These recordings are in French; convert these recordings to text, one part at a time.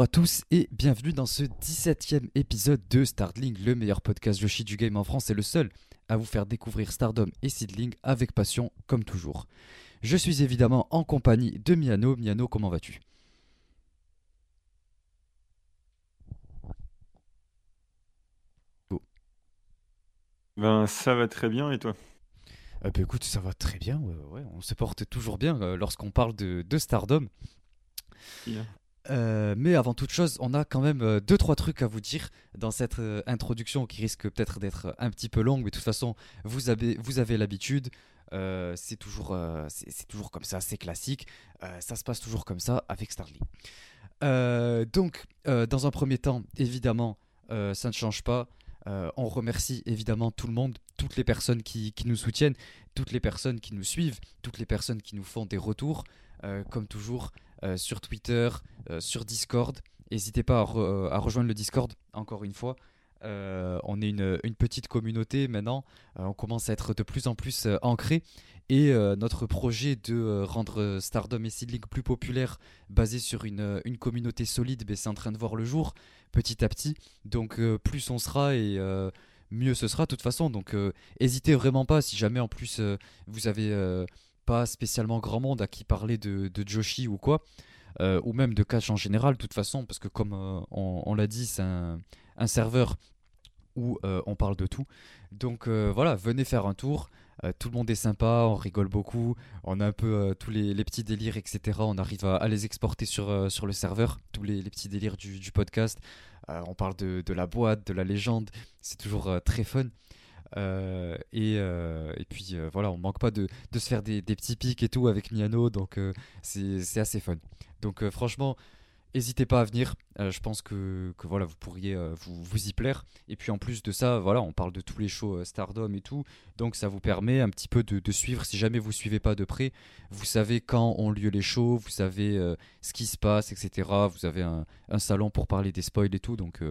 Bonjour à tous et bienvenue dans ce 17e épisode de Startling, le meilleur podcast Yoshi du game en France et le seul à vous faire découvrir Stardom et Seedling avec passion comme toujours. Je suis évidemment en compagnie de Miano. Miano, comment vas-tu? Ben, ça va très bien et toi? Euh, bah, écoute, ça va très bien, ouais, on se porte toujours bien euh, lorsqu'on parle de, de Stardom. Euh, mais avant toute chose, on a quand même euh, deux trois trucs à vous dire dans cette euh, introduction qui risque peut-être d'être un petit peu longue, mais de toute façon, vous avez vous avez l'habitude. Euh, c'est toujours euh, c'est toujours comme ça, c'est classique. Euh, ça se passe toujours comme ça avec Starly. Euh, donc, euh, dans un premier temps, évidemment, euh, ça ne change pas. Euh, on remercie évidemment tout le monde, toutes les personnes qui, qui nous soutiennent, toutes les personnes qui nous suivent, toutes les personnes qui nous font des retours. Euh, comme toujours, euh, sur Twitter, euh, sur Discord. N'hésitez pas euh, à rejoindre le Discord, encore une fois. Euh, on est une, petite communauté maintenant. Euh, on commence à être de plus en plus euh, ancré. Et euh, notre projet de euh, rendre euh, Stardom et Seedling plus populaire, basé sur une, euh, communauté solide, ben, c'est en train de voir le jour petit à petit. Donc euh, plus on sera et euh, mieux ce sera de toute façon. Donc euh, hésitez vraiment pas si jamais en plus euh, vous avez euh, pas spécialement grand monde à qui parler de, Joshi ou quoi, euh, ou même de catch en général, de toute façon, parce que comme euh, on, l'a dit, c'est un, serveur où euh, on parle de tout. Donc voilà, venez faire un tour. Tout le monde est sympa, on rigole beaucoup, on a un peu tous les, petits délires, etc. On arrive à, les exporter sur, sur le serveur, tous les, petits délires du, podcast. On parle de, la boîte, de la légende, c'est toujours très fun. Euh, et, euh, et puis euh, voilà, on manque pas de, de se faire des, des petits pics et tout avec Miano, donc c'est assez fun. Donc franchement, n'hésitez pas à venir. Je pense que, que voilà, vous pourriez vous, vous y plaire. Et puis en plus de ça, voilà, on parle de tous les shows Stardom et tout, donc ça vous permet un petit peu de, de suivre. Si jamais vous suivez pas de près, vous savez quand ont lieu les shows, vous savez ce qui se passe, etc. Vous avez un, un salon pour parler des spoils et tout, donc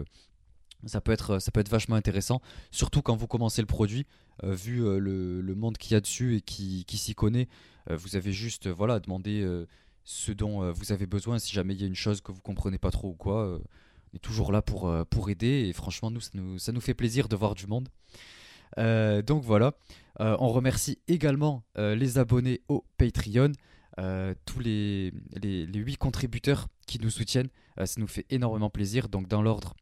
ça peut être ça peut être vachement intéressant. Surtout quand vous commencez le produit, euh, vu euh, le, monde qu'il y a dessus et qui, s'y connaît, euh, vous avez juste voilà demander euh, ce dont vous avez besoin. Si jamais il y a une chose que vous comprenez pas trop ou quoi, on est toujours là pour, pour aider. Et franchement, nous ça, nous, ça nous fait plaisir de voir du monde. Donc voilà, on remercie également les abonnés au Patreon, tous les, les, les 8 contributeurs qui nous soutiennent. Ça nous fait énormément plaisir. Donc dans l'ordre,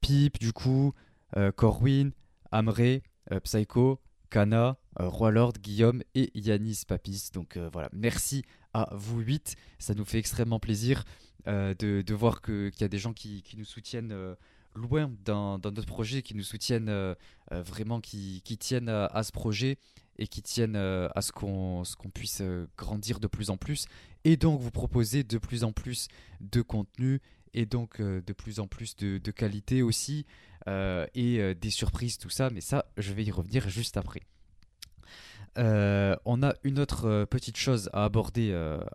Pip, du coup, euh, Corwin, Amré, euh, Psycho, Kana, euh, Roi Lord, Guillaume et Yanis Papis. Donc euh, voilà, merci à vous 8. Ça nous fait extrêmement plaisir euh, de, de voir qu'il y a des gens qui, nous soutiennent euh, loin dans, dans notre projet, qui nous soutiennent euh, euh, vraiment, qui, tiennent à, ce projet et qui tiennent euh, à ce qu'on qu'on puisse euh, grandir de plus en plus. Et donc vous proposer de plus en plus de contenu et donc euh, de plus en plus de, de qualité aussi euh, et euh, des surprises, tout ça. Mais ça, je vais y revenir juste après. On a une autre petite chose à aborder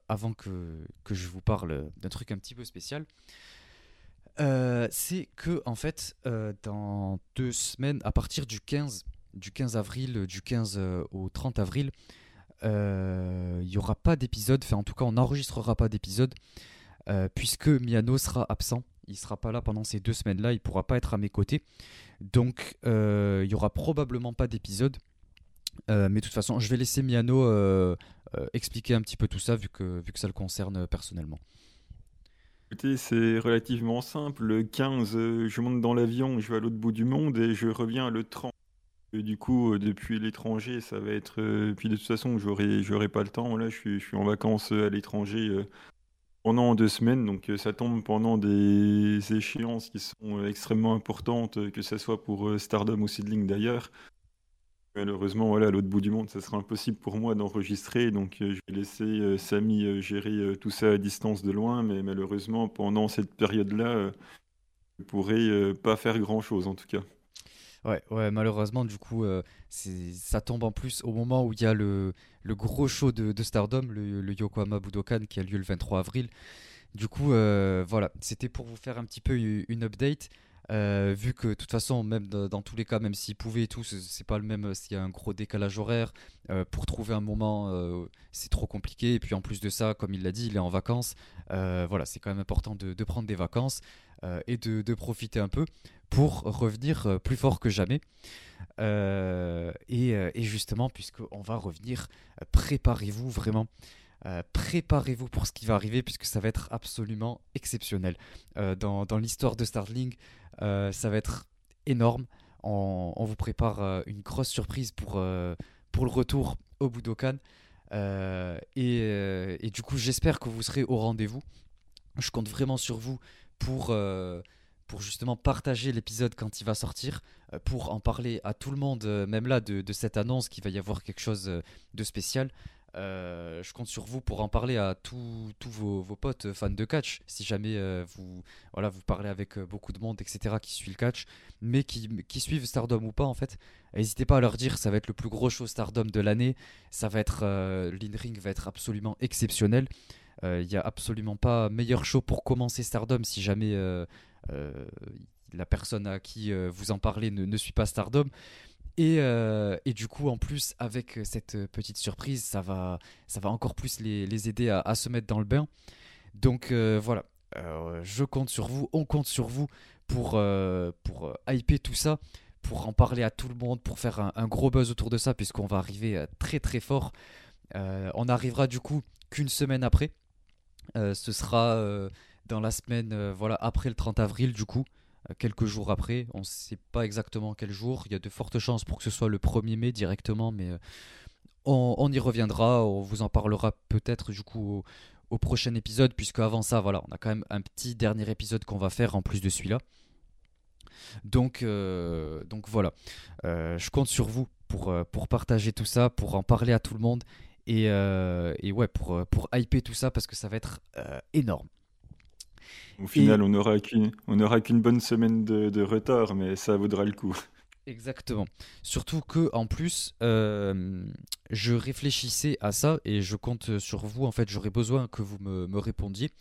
avant que, que je vous parle d'un truc un petit peu spécial. C'est que en fait, dans deux semaines, à partir du 15, du 15 avril, du 15 euh, au 30 avril, il n'y aura pas d'épisode. Enfin, en tout cas, on n'enregistrera pas d'épisode euh, puisque Miano sera absent. Il sera pas là pendant ces deux semaines-là. Il pourra pas être à mes côtés. Donc, euh, il y aura probablement pas d'épisode. Euh, mais de toute façon, je vais laisser Miano expliquer un petit peu tout ça vu que, vu que ça le concerne personnellement. Écoutez, c'est relativement simple. Le 15, euh, je monte dans l'avion, je vais à l'autre bout du monde et je reviens le 30. Et du coup, depuis l'étranger, ça va être. Puis de toute façon, j'aurai, j'aurai pas le temps. Là, je suis, je suis en vacances à l'étranger pendant deux semaines. Donc, euh, ça tombe pendant des échéances qui sont euh, extrêmement importantes, euh, que ce soit pour Stardom ou Seedling d'ailleurs. Malheureusement, voilà, à l'autre bout du monde, ça sera impossible pour moi d'enregistrer. Donc, je vais laisser Samy gérer tout ça à distance de loin. Mais malheureusement, pendant cette période-là, je pourrai euh, pas faire grand-chose en tout cas. Ouais, ouais, malheureusement, du coup, ça tombe en plus au moment où il y a le, le gros show de, de Stardom, le, Yokohama Budokan, qui a lieu le 23 avril. Du coup, euh, voilà, c'était pour vous faire un petit peu une update. Euh, vu que de toute façon, même dans, tous les cas, même s'ils pouvaient et tout, c'est pas le même s'il y a un gros décalage horaire. Euh, pour trouver un moment, euh, c'est trop compliqué. Et puis en plus de ça, comme il l'a dit, il est en vacances. voilà, c'est quand même important de, prendre des vacances et de, profiter un peu pour revenir plus fort que jamais. Et, et, justement, puisqu'on va revenir, préparez-vous vraiment. préparez-vous pour ce qui va arriver puisque ça va être absolument exceptionnel. dans, l'histoire de Starling, euh, ça va être énorme. On, vous prépare euh, une grosse surprise pour, euh, pour le retour au Budokan. Et, du coup, j'espère que vous serez au rendez-vous. Je compte vraiment sur vous pour, pour justement partager l'épisode quand il va sortir, pour en parler à tout le monde, même là, de, cette annonce qu'il va y avoir quelque chose de spécial. Euh, je compte sur vous pour en parler à tous vos, potes fans de catch. Si jamais euh, vous, voilà, vous parlez avec euh, beaucoup de monde, etc., qui suit le catch, mais qui, qui suivent Stardom ou pas, en fait, n'hésitez pas à leur dire ça va être le plus gros show Stardom de l'année. Ça va être. L'in-ring va être absolument exceptionnel. Il n'y a absolument pas meilleur show pour commencer Stardom si jamais la personne à qui vous en parlez ne, ne suit pas Stardom. Euh, et, du coup, en plus, avec cette petite surprise, ça va, ça va encore plus les, aider à, se mettre dans le bain. Donc euh, voilà, euh, je compte sur vous, on compte sur vous pour, pour hyper tout ça, pour en parler à tout le monde, pour faire un, gros buzz autour de ça, puisqu'on va arriver très très fort. on arrivera du coup qu'une semaine après. ce sera dans la semaine voilà, après le 30 avril, du coup. Euh, quelques jours après. On ne sait pas exactement quel jour. Il y a de fortes chances pour que ce soit le 1er mai directement, mais euh, on, y reviendra. On vous en parlera peut-être du coup au, prochain épisode, puisque avant ça, voilà, on a quand même un petit dernier épisode qu'on va faire en plus de celui-là. Donc, euh, donc voilà, je compte sur vous pour, pour partager tout ça, pour en parler à tout le monde et, et ouais, pour, pour hyper tout ça parce que ça va être énorme. Au final, on n'aura qu'une on qu'une bonne semaine de, retard, mais ça vaudra le coup. Exactement. Surtout que en plus, euh, je réfléchissais à ça et je compte sur vous. En fait, j'aurais besoin que vous me, répondiez.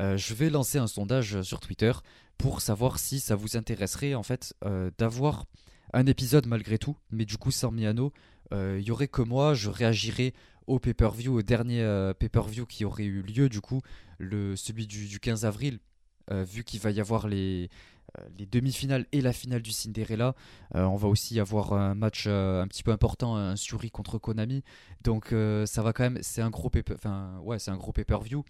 Euh, je vais lancer un sondage sur Twitter pour savoir si ça vous intéresserait en fait euh, d'avoir un épisode malgré tout, mais du coup sans Miano. Il y aurait que moi, je réagirais au pay-per-view, au dernier pay-per-view qui aurait eu lieu du coup, le, celui du 15 avril euh, vu qu'il va y avoir les, euh, les demi-finales et la finale du Cinderella. Euh, on va aussi avoir un match un petit peu important, un Suri contre Konami. Donc ça va quand même, c'est un gros ouais, pay-per-view.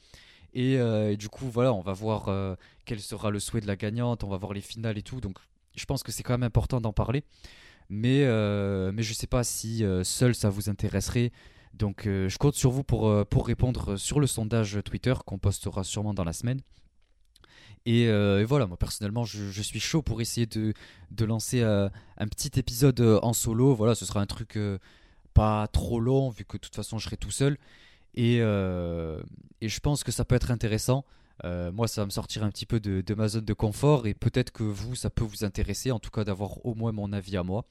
Et, du coup, voilà, on va voir quel sera le souhait de la gagnante, on va voir les finales et tout. Donc je pense que c'est quand même important d'en parler. Mais, mais je sais pas si seul ça vous intéresserait. Donc je compte sur vous pour, pour répondre sur le sondage Twitter qu'on postera sûrement dans la semaine. Euh, et, voilà, moi personnellement, je, suis chaud pour essayer de, lancer euh, un petit épisode euh, en solo. Voilà, ce sera un truc pas trop long, vu que de toute façon, je serai tout seul. Et, et je pense que ça peut être intéressant. moi, ça va me sortir un petit peu de, de ma zone de confort et peut-être que vous, ça peut vous intéresser, en tout cas d'avoir au moins mon avis à moi.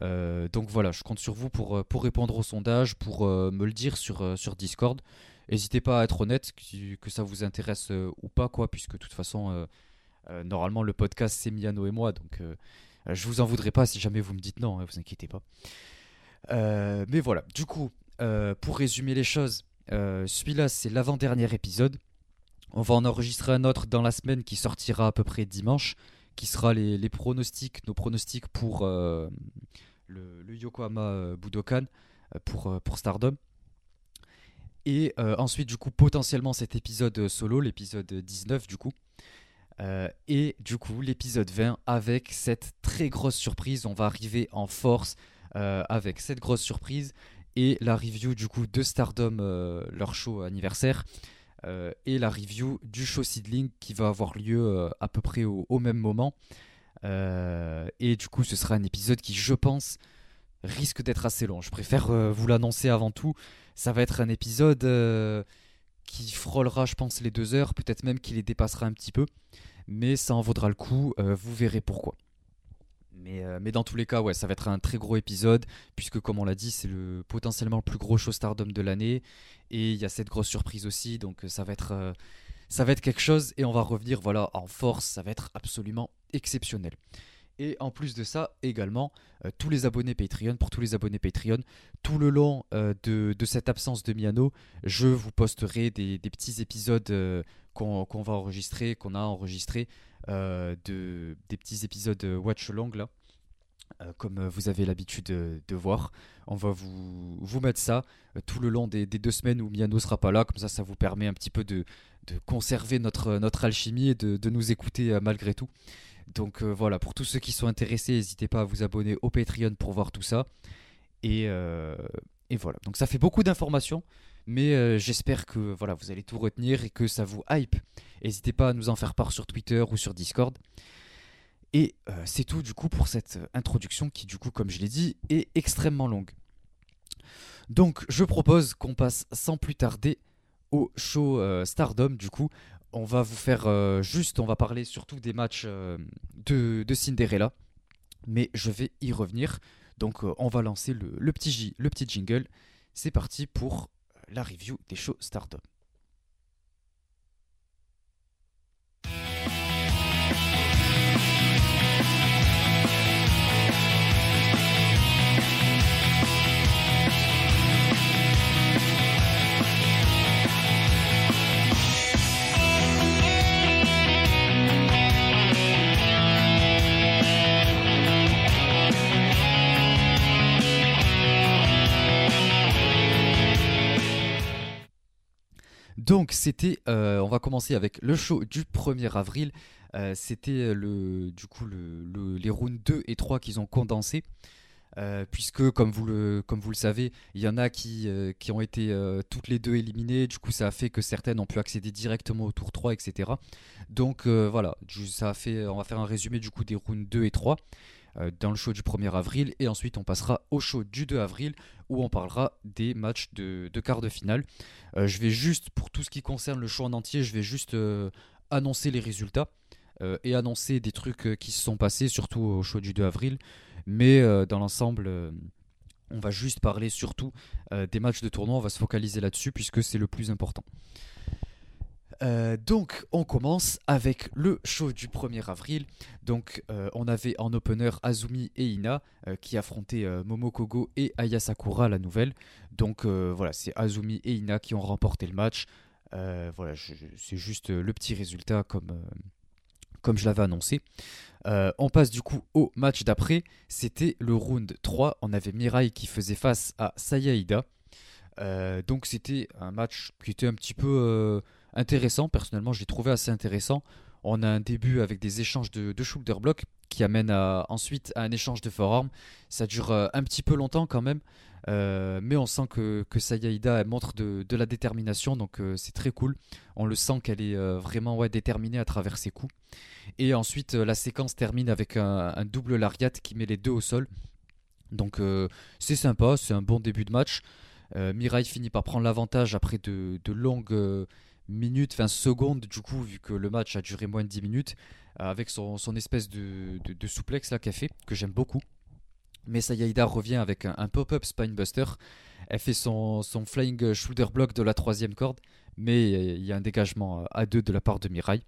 Donc voilà, je compte sur vous pour, pour répondre au sondage, pour me le dire sur, sur Discord. N'hésitez pas à être honnête, que, ça vous intéresse euh, ou pas, quoi, puisque de toute façon, euh, euh, normalement, le podcast, c'est Miano et moi, donc je vous en voudrais pas si jamais vous me dites non, hein, vous inquiétez pas. mais voilà, du coup, pour résumer les choses, celui-là, c'est l'avant-dernier épisode. On va en enregistrer un autre dans la semaine qui sortira à peu près dimanche, qui sera les, pronostics, nos pronostics pour le, Yokohama Budokan, pour, pour Stardom. Et euh, ensuite, du coup, potentiellement cet épisode solo, l'épisode 19, du coup. Euh, et du coup, l'épisode 20 avec cette très grosse surprise. On va arriver en force euh, avec cette grosse surprise et la review du coup de Stardom, leur show anniversaire. et la review du show Seedling qui va avoir lieu à peu près au même moment. Et du coup, ce sera un épisode qui, je pense, risque d'être assez long. Je préfère vous l'annoncer avant tout ça va être un épisode euh, qui frôlera, je pense, les deux heures, peut-être même qu'il les dépassera un petit peu, mais ça en vaudra le coup, euh, vous verrez pourquoi. Mais, euh, mais, dans tous les cas, ouais, ça va être un très gros épisode, puisque comme on l'a dit, c'est le potentiellement le plus gros show Stardom de l'année, et il y a cette grosse surprise aussi, donc ça va être, ça va être quelque chose et on va revenir voilà en force, ça va être absolument exceptionnel. Et en plus de ça, également, euh, tous les abonnés Patreon, pour tous les abonnés Patreon, tout le long euh, de, cette absence de Miano, je vous posterai des, petits épisodes euh, qu'on va enregistrer, qu'on a enregistrés, de, des petits épisodes watch long là. comme vous avez l'habitude de, voir, on va vous, mettre ça tout le long des, deux semaines où Miano sera pas là. Comme ça, ça vous permet un petit peu de, conserver notre, alchimie et de, nous écouter malgré tout. Donc euh, voilà, pour tous ceux qui sont intéressés, n'hésitez pas à vous abonner au Patreon pour voir tout ça. Et, euh, voilà, donc ça fait beaucoup d'informations, mais euh, j'espère que voilà, vous allez tout retenir et que ça vous hype. N'hésitez pas à nous en faire part sur Twitter ou sur Discord. Et c'est tout du coup pour cette introduction qui du coup, comme je l'ai dit, est extrêmement longue. Donc je propose qu'on passe sans plus tarder au show Stardom du coup on va vous faire euh, juste, on va parler surtout des matchs euh, de, Cinderella, mais je vais y revenir. Donc euh, on va lancer le, le petit jingle. C'est parti pour la review des shows Stardom. Donc c'était, euh, on va commencer avec le show du 1er avril. Euh, c'était le, du coup le, les rounds 2 et 3 qu'ils ont condensés. Euh, puisque comme vous, le, le savez, il y en a qui, ont été toutes les deux éliminées, du coup ça a fait que certaines ont pu accéder directement au tour 3, etc. Donc voilà, ça fait, on va faire un résumé du coup des rounds 2 et 3. Euh, dans le show du 1er avril et ensuite on passera au show du 2 avril où on parlera des matchs de, quart de finale. Euh, je vais juste, pour tout ce qui concerne le show en entier, je vais juste euh, annoncer les résultats et annoncer des trucs qui se sont passés, surtout au show du 2 avril. Mais dans l'ensemble, on va juste parler surtout des matchs de tournoi, on va se focaliser là-dessus puisque c'est le plus important. Euh, donc on commence avec le show du 1er avril. Donc euh, on avait en opener Azumi et Ina euh, qui affrontaient Momokogo et Aya Sakura la nouvelle. Donc voilà, c'est Azumi et Ina qui ont remporté le match. voilà, c'est juste le petit résultat comme, comme je l'avais annoncé. on passe du coup au match d'après. C'était le round 3. On avait Mirai qui faisait face à Saya Ida. donc c'était un match qui était un petit peu intéressant. Personnellement, je l'ai trouvé assez intéressant. On a un début avec des échanges de, de shoulder block qui amène ensuite à un échange de forearm. Ça dure euh, un petit peu longtemps quand même, euh, mais on sent que, que montre de, la détermination, donc euh, c'est très cool. On le sent qu'elle est vraiment déterminée à travers ses coups. Et ensuite, la séquence termine avec un, double lariat qui met les deux au sol. Donc c'est sympa, c'est un bon début de match. Mirai finit par prendre l'avantage après de, de longues minutes, enfin secondes du coup, vu que le match a duré moins de 10 minutes, euh, avec son, espèce de, de, souplex là qu'elle fait, que j'aime beaucoup. Mais Sayaida revient avec un, pop-up spinebuster. Elle fait son, son, flying shoulder block de la troisième corde, mais il y a un dégagement à deux de la part de Mirai.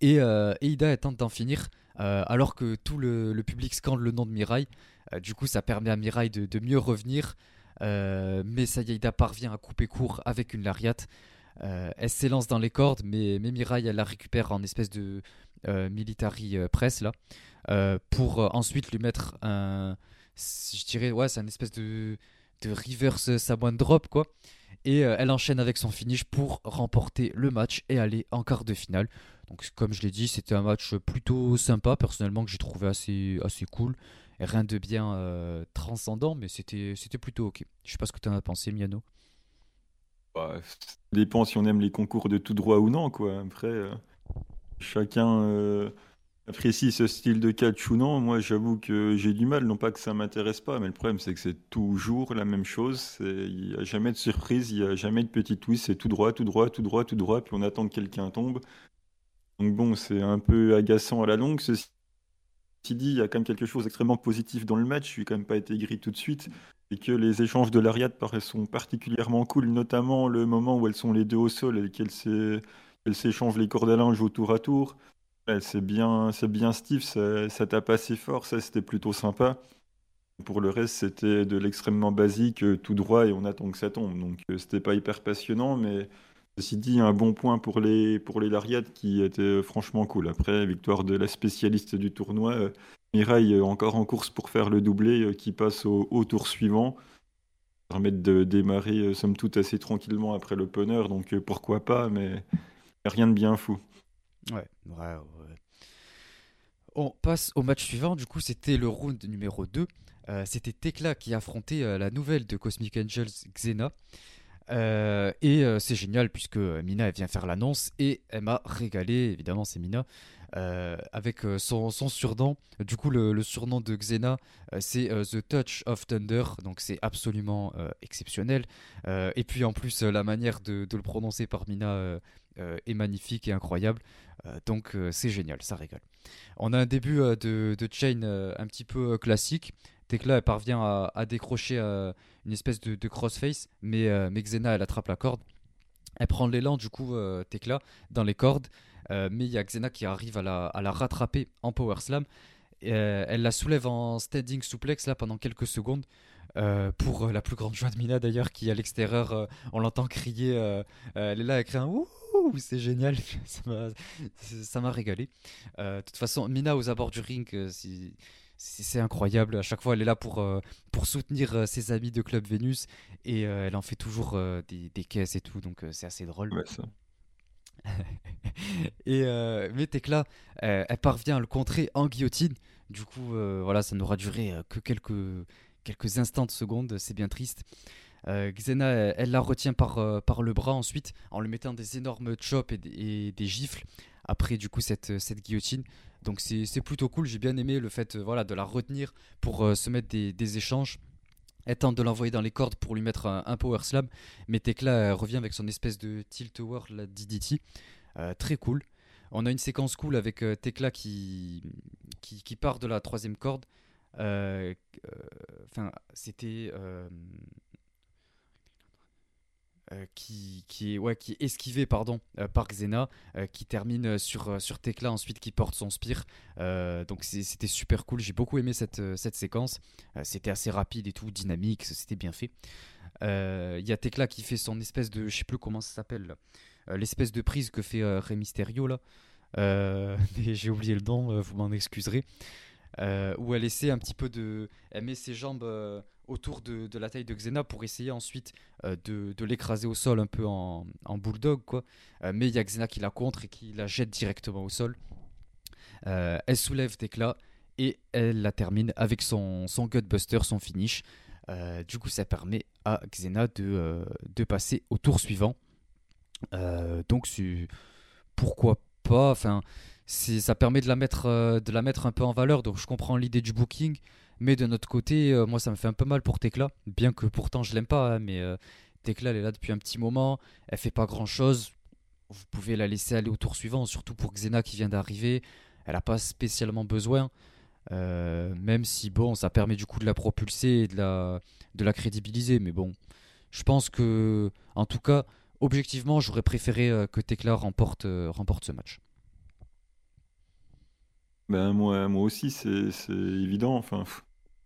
Et, euh, Ida tente d'en finir, euh, alors que tout le, public scande le nom de Mirai. Euh, du coup, ça permet à Mirai de, de mieux revenir. mais Sayaida parvient à couper court avec une lariat. Euh, elle s'élance dans les cordes, mais, mais Mirai elle la récupère en espèce de euh, military euh, press là, pour ensuite lui mettre un, je dirais ouais, c'est une espèce de, de reverse Samoan drop quoi. Et elle enchaîne avec son finish pour remporter le match et aller en quart de finale. Donc comme je l'ai dit, c'était un match plutôt sympa personnellement que j'ai trouvé assez, assez cool. rien de bien transcendant, mais c'était plutôt ok. Je sais pas ce que tu en as pensé, Miano. Ça dépend si on aime les concours de tout droit ou non. Après, euh, chacun euh, apprécie ce style de catch ou non. Moi, j'avoue que j'ai du mal, non pas que ça m'intéresse pas, mais le problème, c'est que c'est toujours la même chose. Il n'y a jamais de surprise, il n'y a jamais de petit twist, c'est tout droit, tout droit, tout droit, tout droit, puis on attend que quelqu'un tombe. Donc bon, c'est un peu agaçant à la longue. Ceci dit, il y a quand même quelque chose d'extrêmement positif dans le match. Je suis quand même pas été gris tout de suite et que les échanges de l'Ariad sont particulièrement cool, notamment le moment où elles sont les deux au sol et qu'elles elle s'échange les cordes à linge au tour à tour. c'est bien, c'est bien Steve, ça, ça tape assez fort, ça c'était plutôt sympa. Pour le reste, c'était de l'extrêmement basique, euh, tout droit, et on attend que ça tombe. Donc euh, c'était pas hyper passionnant, mais ceci dit, un bon point pour les, pour les Lariat qui était euh, franchement cool. Après, victoire de la spécialiste du tournoi, Mireille encore en course pour faire le doublé qui passe au, tour suivant. Permettre de démarrer, somme toute, assez tranquillement après le punner, donc pourquoi pas, mais rien de bien fou. Ouais, ouais. On passe au match suivant, du coup c'était le round numéro 2. Euh, c'était Tekla qui affrontait euh, la nouvelle de Cosmic Angels, Xena. Euh, et c'est génial puisque Mina vient faire l'annonce et elle m'a régalé, évidemment c'est Mina, avec son, surnom. Du coup le, surnom de Xena c'est The Touch of Thunder, donc c'est absolument exceptionnel. et puis en plus la manière de, le prononcer par Mina est magnifique et incroyable. donc c'est génial, ça régale. On a un début de, de chain un petit peu classique. Tekla elle parvient à, décrocher euh, une espèce de, crossface, mais, euh, mais, Xena elle attrape la corde. Elle prend l'élan du coup euh, Tekla dans les cordes, mais il y a Xena qui arrive à la, à la rattraper en power slam. elle la soulève en standing suplex là pendant quelques secondes. pour la plus grande joie de Mina d'ailleurs qui à l'extérieur on l'entend crier elle est là elle crie un ouh c'est génial ça m'a régalé de toute façon Mina aux abords du ring si, c'est incroyable. À chaque fois, elle est là pour, euh, pour soutenir euh, ses amis de Club Vénus et euh, elle en fait toujours des, des, caisses et tout, donc c'est assez drôle. Ouais, ça. et mais Tekla, elle parvient à le contrer en guillotine. Du coup, voilà, ça n'aura duré que quelques, quelques instants de secondes. C'est bien triste. Xena, elle, la retient par, par le bras ensuite en lui mettant des énormes chops et, et des gifles après du coup cette, cette guillotine. Donc c'est plutôt cool, j'ai bien aimé le fait euh, voilà, de la retenir pour euh, se mettre des, échanges. Elle tente de l'envoyer dans les cordes pour lui mettre un, power slam, mais Tekla revient avec son espèce de tilt tower, la DDT. Euh, très cool. On a une séquence cool avec Tekla qui, qui, part de la troisième corde. Enfin, c'était euh, qui, qui, est, ouais, qui est esquivé pardon, euh, par Xena, euh, qui termine sur, sur Tekla ensuite qui porte son spire. donc c'était super cool, j'ai beaucoup aimé cette, cette séquence. c'était assez rapide et tout, dynamique, c'était bien fait. Il y a Tekla qui fait son espèce de, je sais plus comment ça s'appelle, l'espèce de prise que fait Rey Mysterio là. j'ai oublié le nom, vous m'en excuserez. où elle essaie un petit peu de. Elle met ses jambes autour de, la taille de Xena pour essayer ensuite euh, de, l'écraser au sol un peu en, bulldog. Quoi. Euh, mais il y a Xena qui la contre et qui la jette directement au sol. Euh, elle soulève Tekla et elle la termine avec son, son Gutbuster, son finish. du coup, ça permet à Xena de, de passer au tour suivant. donc, pourquoi pas? Enfin, ça permet de la, mettre, de la mettre un peu en valeur. Donc, je comprends l'idée du booking. Mais de notre côté, euh, moi ça me fait un peu mal pour Tekla, bien que pourtant je l'aime pas, hein, mais euh, Tekla elle est là depuis un petit moment, elle fait pas grand chose. Vous pouvez la laisser aller au tour suivant, surtout pour Xena qui vient d'arriver. Elle n'a pas spécialement besoin, euh, même si bon, ça permet du coup de la propulser et de la, crédibiliser. Mais bon, je pense que, en tout cas, objectivement, j'aurais préféré que Tekla remporte, ce match. Ben moi, moi aussi, c'est évident. Enfin,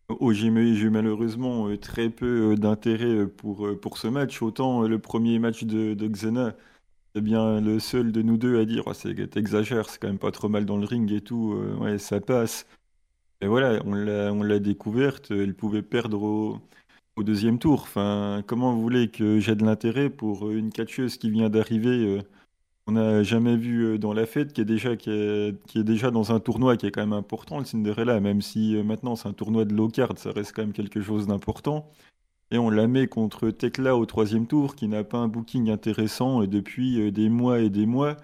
Oh, j'ai eu malheureusement euh, très peu euh, d'intérêt euh, pour, ce match. Autant le premier match de, Xena, c'est bien le seul de nous deux à dire oh, c'est t'exagères, c'est quand même pas trop mal dans le ring et tout, ouais, ça passe. Et voilà, on l'a, découverte, elle pouvait perdre au, au deuxième tour. Enfin, comment vous voulez que j'ai de l'intérêt pour une catcheuse qui vient d'arriver on n'a jamais vu euh, dans la fête qui est déjà dans un tournoi qui est quand même important le Cinderella même si euh, maintenant c'est un tournoi de low card ça reste quand même quelque chose d'important. Et on la met contre Tekla au troisième tour qui n'a pas un booking intéressant depuis euh, des mois et des mois.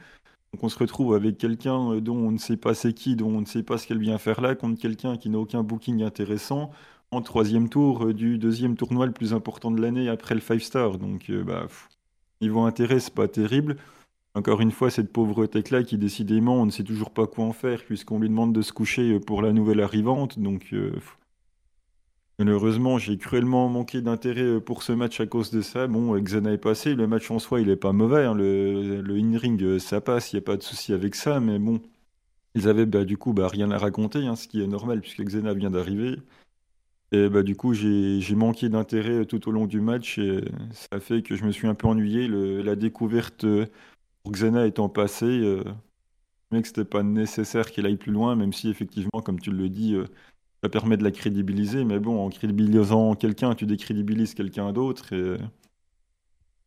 Donc on se retrouve avec quelqu'un dont on ne sait pas c'est qui dont on ne sait pas ce qu'elle vient faire là contre quelqu'un qui n'a aucun booking intéressant en troisième tour du deuxième tournoi le plus important de l'année après le five star. Donc bah niveau intérêt c'est pas terrible encore une fois, cette pauvre Tekla qui décidément on ne sait toujours pas quoi en faire puisqu'on lui demande de se coucher pour la nouvelle arrivante. Donc, euh, Malheureusement, j'ai cruellement manqué d'intérêt pour ce match à cause de ça. Bon, Xena est passé, le match en soi, il est pas mauvais. hein. Le, le in-ring, ça passe, il n'y a pas de souci avec ça. Mais bon, ils avaient bah, du coup bah, rien à raconter, hein, ce qui est normal puisque Xena vient d'arriver. Et bah, du coup, j'ai manqué d'intérêt tout au long du match et ça fait que je me suis un peu ennuyé. La découverte euh, Xena étant passée, euh, que c'était pas nécessaire qu'elle aille plus loin, même si effectivement, comme tu le dis, euh, ça permet de la crédibiliser. Mais bon, en crédibilisant quelqu'un, tu décrédibilises quelqu'un d'autre. Euh,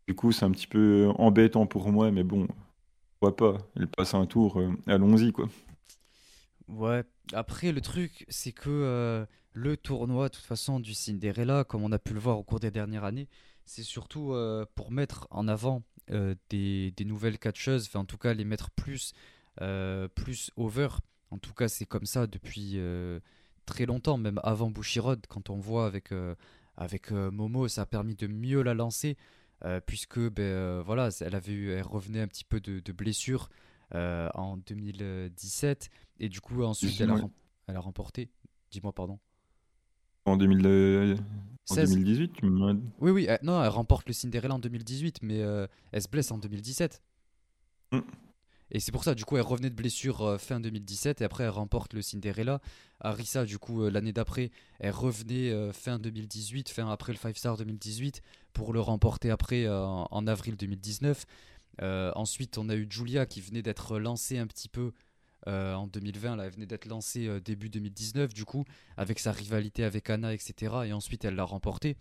du coup, c'est un petit peu embêtant pour moi, mais bon, pourquoi pas? Elle passe un tour, euh, allons-y, quoi. Ouais, après le truc, c'est que le tournoi, de toute façon, du Cinderella, comme on a pu le voir au cours des dernières années, c'est surtout pour mettre en avant des, des nouvelles catcheuses, enfin en tout cas les mettre plus, euh, plus over. En tout cas, c'est comme ça depuis euh, très longtemps, même avant Bushiroad, quand on voit avec, euh, avec euh, Momo, ça a permis de mieux la lancer, euh, puisque ben, euh, voilà, elle avait eu, elle revenait un petit peu de, de blessure euh, en 2017. Et du coup, ensuite, a, elle a remporté. Dis-moi, pardon. En 2000, euh, en 16. 2018, tu m'as- Oui, oui, elle- non, elle remporte le Cinderella en 2018, mais euh, elle se blesse en 2017. Mm. Et c'est pour ça, du coup, elle revenait de blessure euh, fin 2017 et après elle remporte le Cinderella. Arisa, du coup, euh, l'année d'après, elle revenait euh, fin 2018, fin après le Five Star 2018, pour le remporter après euh, en, avril 2019. Euh, ensuite, on a eu Julia qui venait d'être lancée un petit peu euh, en 2020. Là, elle venait d'être lancée euh, début 2019, du coup, avec sa rivalité avec Anna, etc. Et ensuite, elle l'a remporté.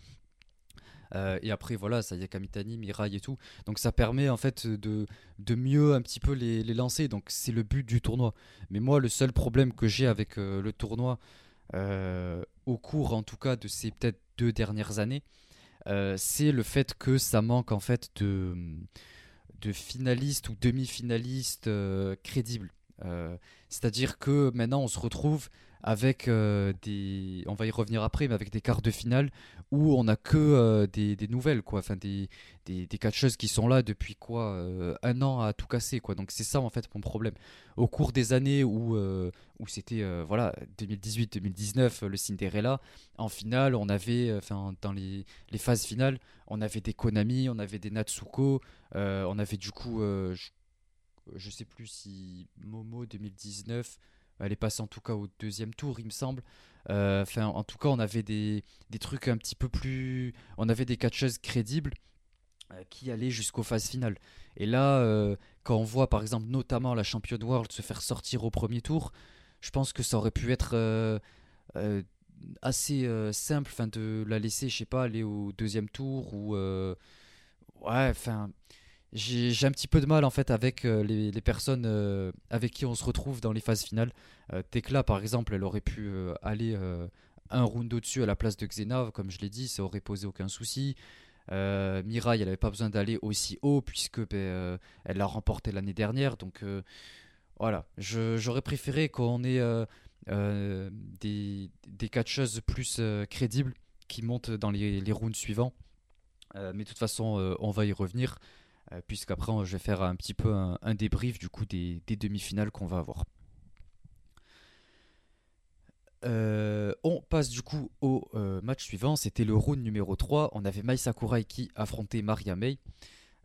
Euh, et après, voilà, ça y est, Kamitani, Mirai et tout. Donc ça permet en fait de, de mieux un petit peu les, les lancer. Donc c'est le but du tournoi. Mais moi, le seul problème que j'ai avec le tournoi, au cours en tout cas de ces peut-être deux dernières années, c'est le fait que ça manque en fait de, de finalistes ou demi-finalistes crédibles. Euh, C'est-à-dire que maintenant on se retrouve avec euh, des, on va y revenir après, mais avec des quarts de finale où on a que euh, des, nouvelles, quoi, enfin des, des, catcheuses qui sont là depuis quoi, un an à tout casser, quoi. Donc c'est ça en fait mon problème. Au cours des années où, où c'était voilà 2018-2019 le Cinderella, en finale on avait, enfin dans les, les phases finales, on avait des Konami, on avait des Natsuko, on avait du coup, je sais plus si Momo 2019, elle est passée en tout cas au deuxième tour, il me semble. Euh, Enfin, en tout cas, on avait des, des trucs un petit peu plus. On avait des catcheuses crédibles euh, qui allaient jusqu'aux phases finales. Et là, euh, quand on voit par exemple notamment la championne world se faire sortir au premier tour, je pense que ça aurait pu être assez simple enfin, de la laisser, je sais pas, aller au deuxième tour ou. ouais, enfin. J'ai un petit peu de mal en fait avec euh, les, personnes euh, avec qui on se retrouve dans les phases finales. Euh, Tekla par exemple, elle aurait pu euh, aller un round au-dessus à la place de Xena, comme je l'ai dit, ça aurait posé aucun souci. Mirai, elle n'avait pas besoin d'aller aussi haut puisque ben, elle l'a remporté l'année dernière. Donc voilà, j'aurais préféré qu'on ait des, des catcheuses plus crédibles qui montent dans les, rounds suivants. Mais de toute façon, on va y revenir, puisqu'après, on- je vais faire un petit peu un, débrief du coup des, demi-finales qu'on va avoir. Euh, on passe du coup au euh, match suivant, c'était le round numéro 3. On avait Mai Sakurai qui affrontait Maria May.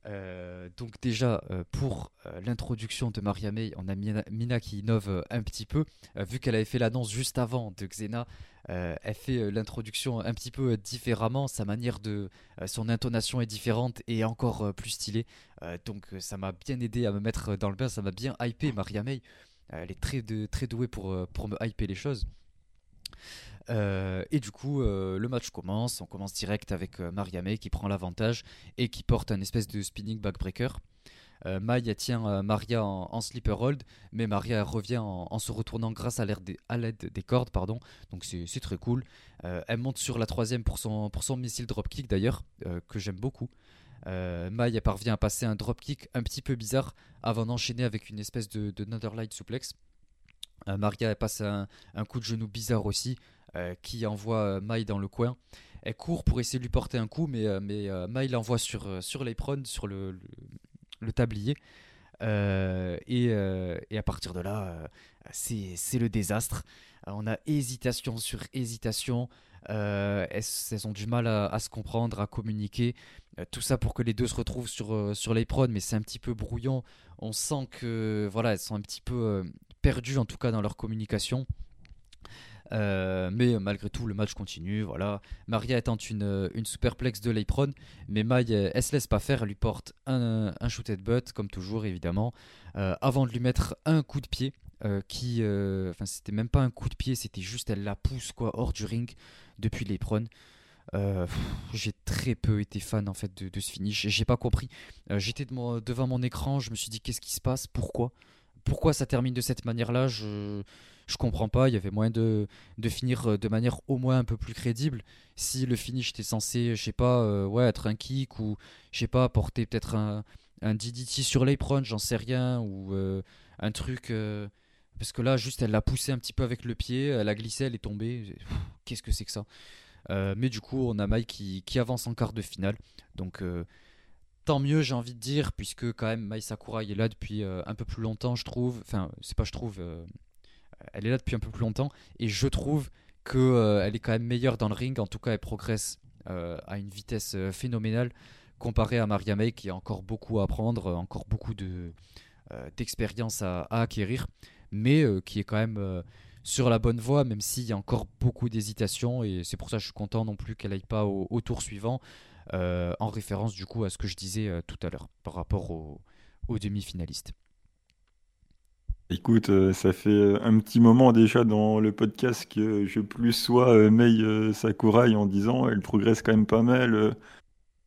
Euh, donc déjà euh, pour euh, l'introduction de Maria May, on a Mina, Mina qui innove euh, un petit peu, Euh, vu qu'elle avait fait l'annonce juste avant de Xena, euh, elle fait euh, l'introduction un petit peu euh, différemment, sa manière de, son intonation est différente et encore plus stylée, donc ça m'a bien aidé à me mettre dans le bain, ça m'a bien hypé Maria May, elle est très, douée pour, me hyper les choses. Et du coup, le match commence. On commence direct avec euh, Maria May qui prend l'avantage et qui porte un espèce de spinning backbreaker. Euh, tient euh, Maria en, en hold, mais Maria revient en, se retournant grâce à l'aide des cordes. pardon. Donc c'est très cool. Euh, elle monte sur la troisième pour son, missile dropkick d'ailleurs, euh, que j'aime beaucoup. Elle parvient à passer un dropkick un petit peu bizarre avant d'enchaîner avec une espèce de, Netherlight suplex. Maria passe un, coup de genou bizarre aussi qui envoie Mai dans le coin. Elle court pour essayer de lui porter un coup, mais, mais Mai l'envoie sur, sur sur le, le tablier. Euh, et, euh, et à partir de là, euh, c'est le désastre. on a hésitation sur hésitation. elles, elles, ont du mal à, se comprendre, à communiquer? tout ça pour que les deux se retrouvent sur, sur mais c'est un petit peu brouillon. On sent que voilà, elles sont un petit peu perdues en tout cas dans leur communication. Euh, mais malgré tout, le match continue. Voilà. Maria étant une, une superplex de Leipron, mais Mai, elle se laisse pas faire. Elle lui porte un, un shooted butt, comme toujours, évidemment, euh, avant de lui mettre un coup de pied. Euh, qui, enfin, c'était même pas un coup de pied, c'était juste elle la pousse quoi hors du ring depuis Leipron. j'ai très peu été fan en fait de, de ce finish. J'ai pas compris. J'étais devant mon écran, je me suis dit qu'est-ce qui se passe, pourquoi, pourquoi ça termine de cette manière-là? Je je comprends pas. Il y avait moyen de, de, finir euh, de manière au moins un peu plus crédible. Si le finish était censé, je sais pas, euh, ouais, être un kick ou je sais pas, porter peut-être un, un DDT sur l'apron, j'en sais rien, ou euh, un truc. parce que là, juste, elle l'a poussé un petit peu avec le pied, elle a glissé, elle est tombée. Qu'est-ce que c'est que ça? Mais du coup, on a Mai qui, qui, avance en quart de finale. Donc tant mieux, j'ai envie de dire, puisque quand même Mai Sakurai est là depuis un peu plus longtemps, je trouve. Enfin, c'est pas je trouve, elle est là depuis un peu plus longtemps et je trouve qu'elle euh, est quand même meilleure dans le ring. En tout cas, elle progresse euh, à une vitesse euh, phénoménale comparée à Maria May qui a encore beaucoup à apprendre, encore beaucoup de, d'expérience à, acquérir, mais qui est quand même sur la bonne voie, même s'il y a encore beaucoup d'hésitation. Et c'est pour ça que je suis content non plus qu'elle aille pas au, tour suivant, en référence du coup à ce que je disais tout à l'heure par rapport aux demi-finalistes. Écoute, euh, ça fait euh, un petit moment déjà dans le podcast que je plus sois euh, Mei Sakurai en disant elle progresse quand même pas mal.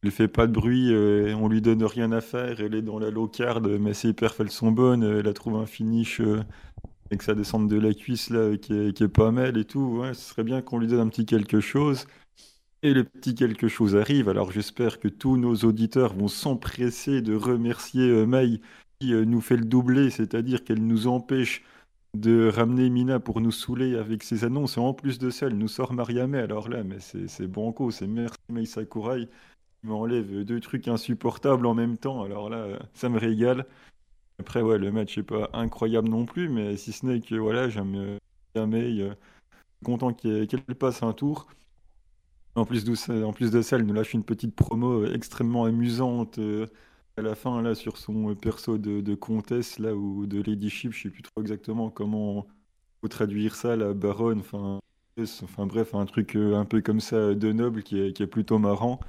elle fait pas de bruit, on lui donne rien à faire, elle est dans la low card, mais ses perfs elles sont bonnes, elle a trouvé un finish avec sa descente de la cuisse là qui est, pas mal et tout. Ouais, ce serait bien qu'on lui donne un petit quelque chose. Et le petit quelque chose arrive, alors j'espère que tous nos auditeurs vont s'empresser de remercier Mei nous fait le doubler, c'est-à-dire qu'elle nous empêche de ramener Mina pour nous saouler avec ses annonces. Et en plus de ça, elle nous sort Mariame. Alors là, mais c'est banco, c'est merci Mei Sakurai qui m'enlève deux trucs insupportables en même temps. Alors là, ça me régale. Après, ouais, le match n'est pas incroyable non plus, mais si ce n'est que voilà, j'aime bien Mei. Euh, content qu'elle passe un tour. En plus, de ça, en plus de ça, elle nous lâche une petite promo euh, extrêmement amusante à la fin, là, sur son perso de, comtesse, là, ou de ladyship, je sais plus trop exactement comment faut traduire ça, la baronne, enfin, bref, un truc euh, un peu comme ça de noble qui est, plutôt marrant.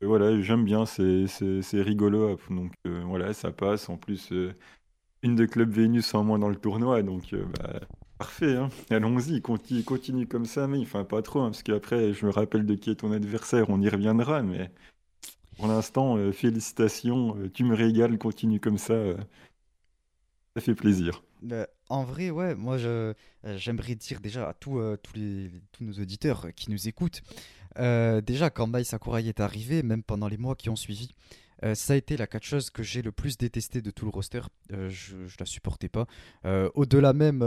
voilà, j'aime bien, c'est rigolo, donc euh, voilà, ça passe. En plus, euh, une de Club Vénus en moins dans le tournoi, donc bah, parfait, hein. allons-y, continue, continue comme ça, mais enfin pas trop, hein, parce qu'après, je me rappelle de qui est ton adversaire, on y reviendra, mais pour l'instant, euh, félicitations, euh, tu me régales, continue comme ça. Euh, ça fait plaisir. Bah, en vrai, ouais, moi j'aimerais dire déjà à tous, tous, les, tous nos auditeurs qui nous écoutent, déjà quand Mai Sakurai est arrivé, même pendant les mois qui ont suivi, ça a été la catcheuse que j'ai le plus détesté de tout le roster. je, je la supportais pas. Au-delà même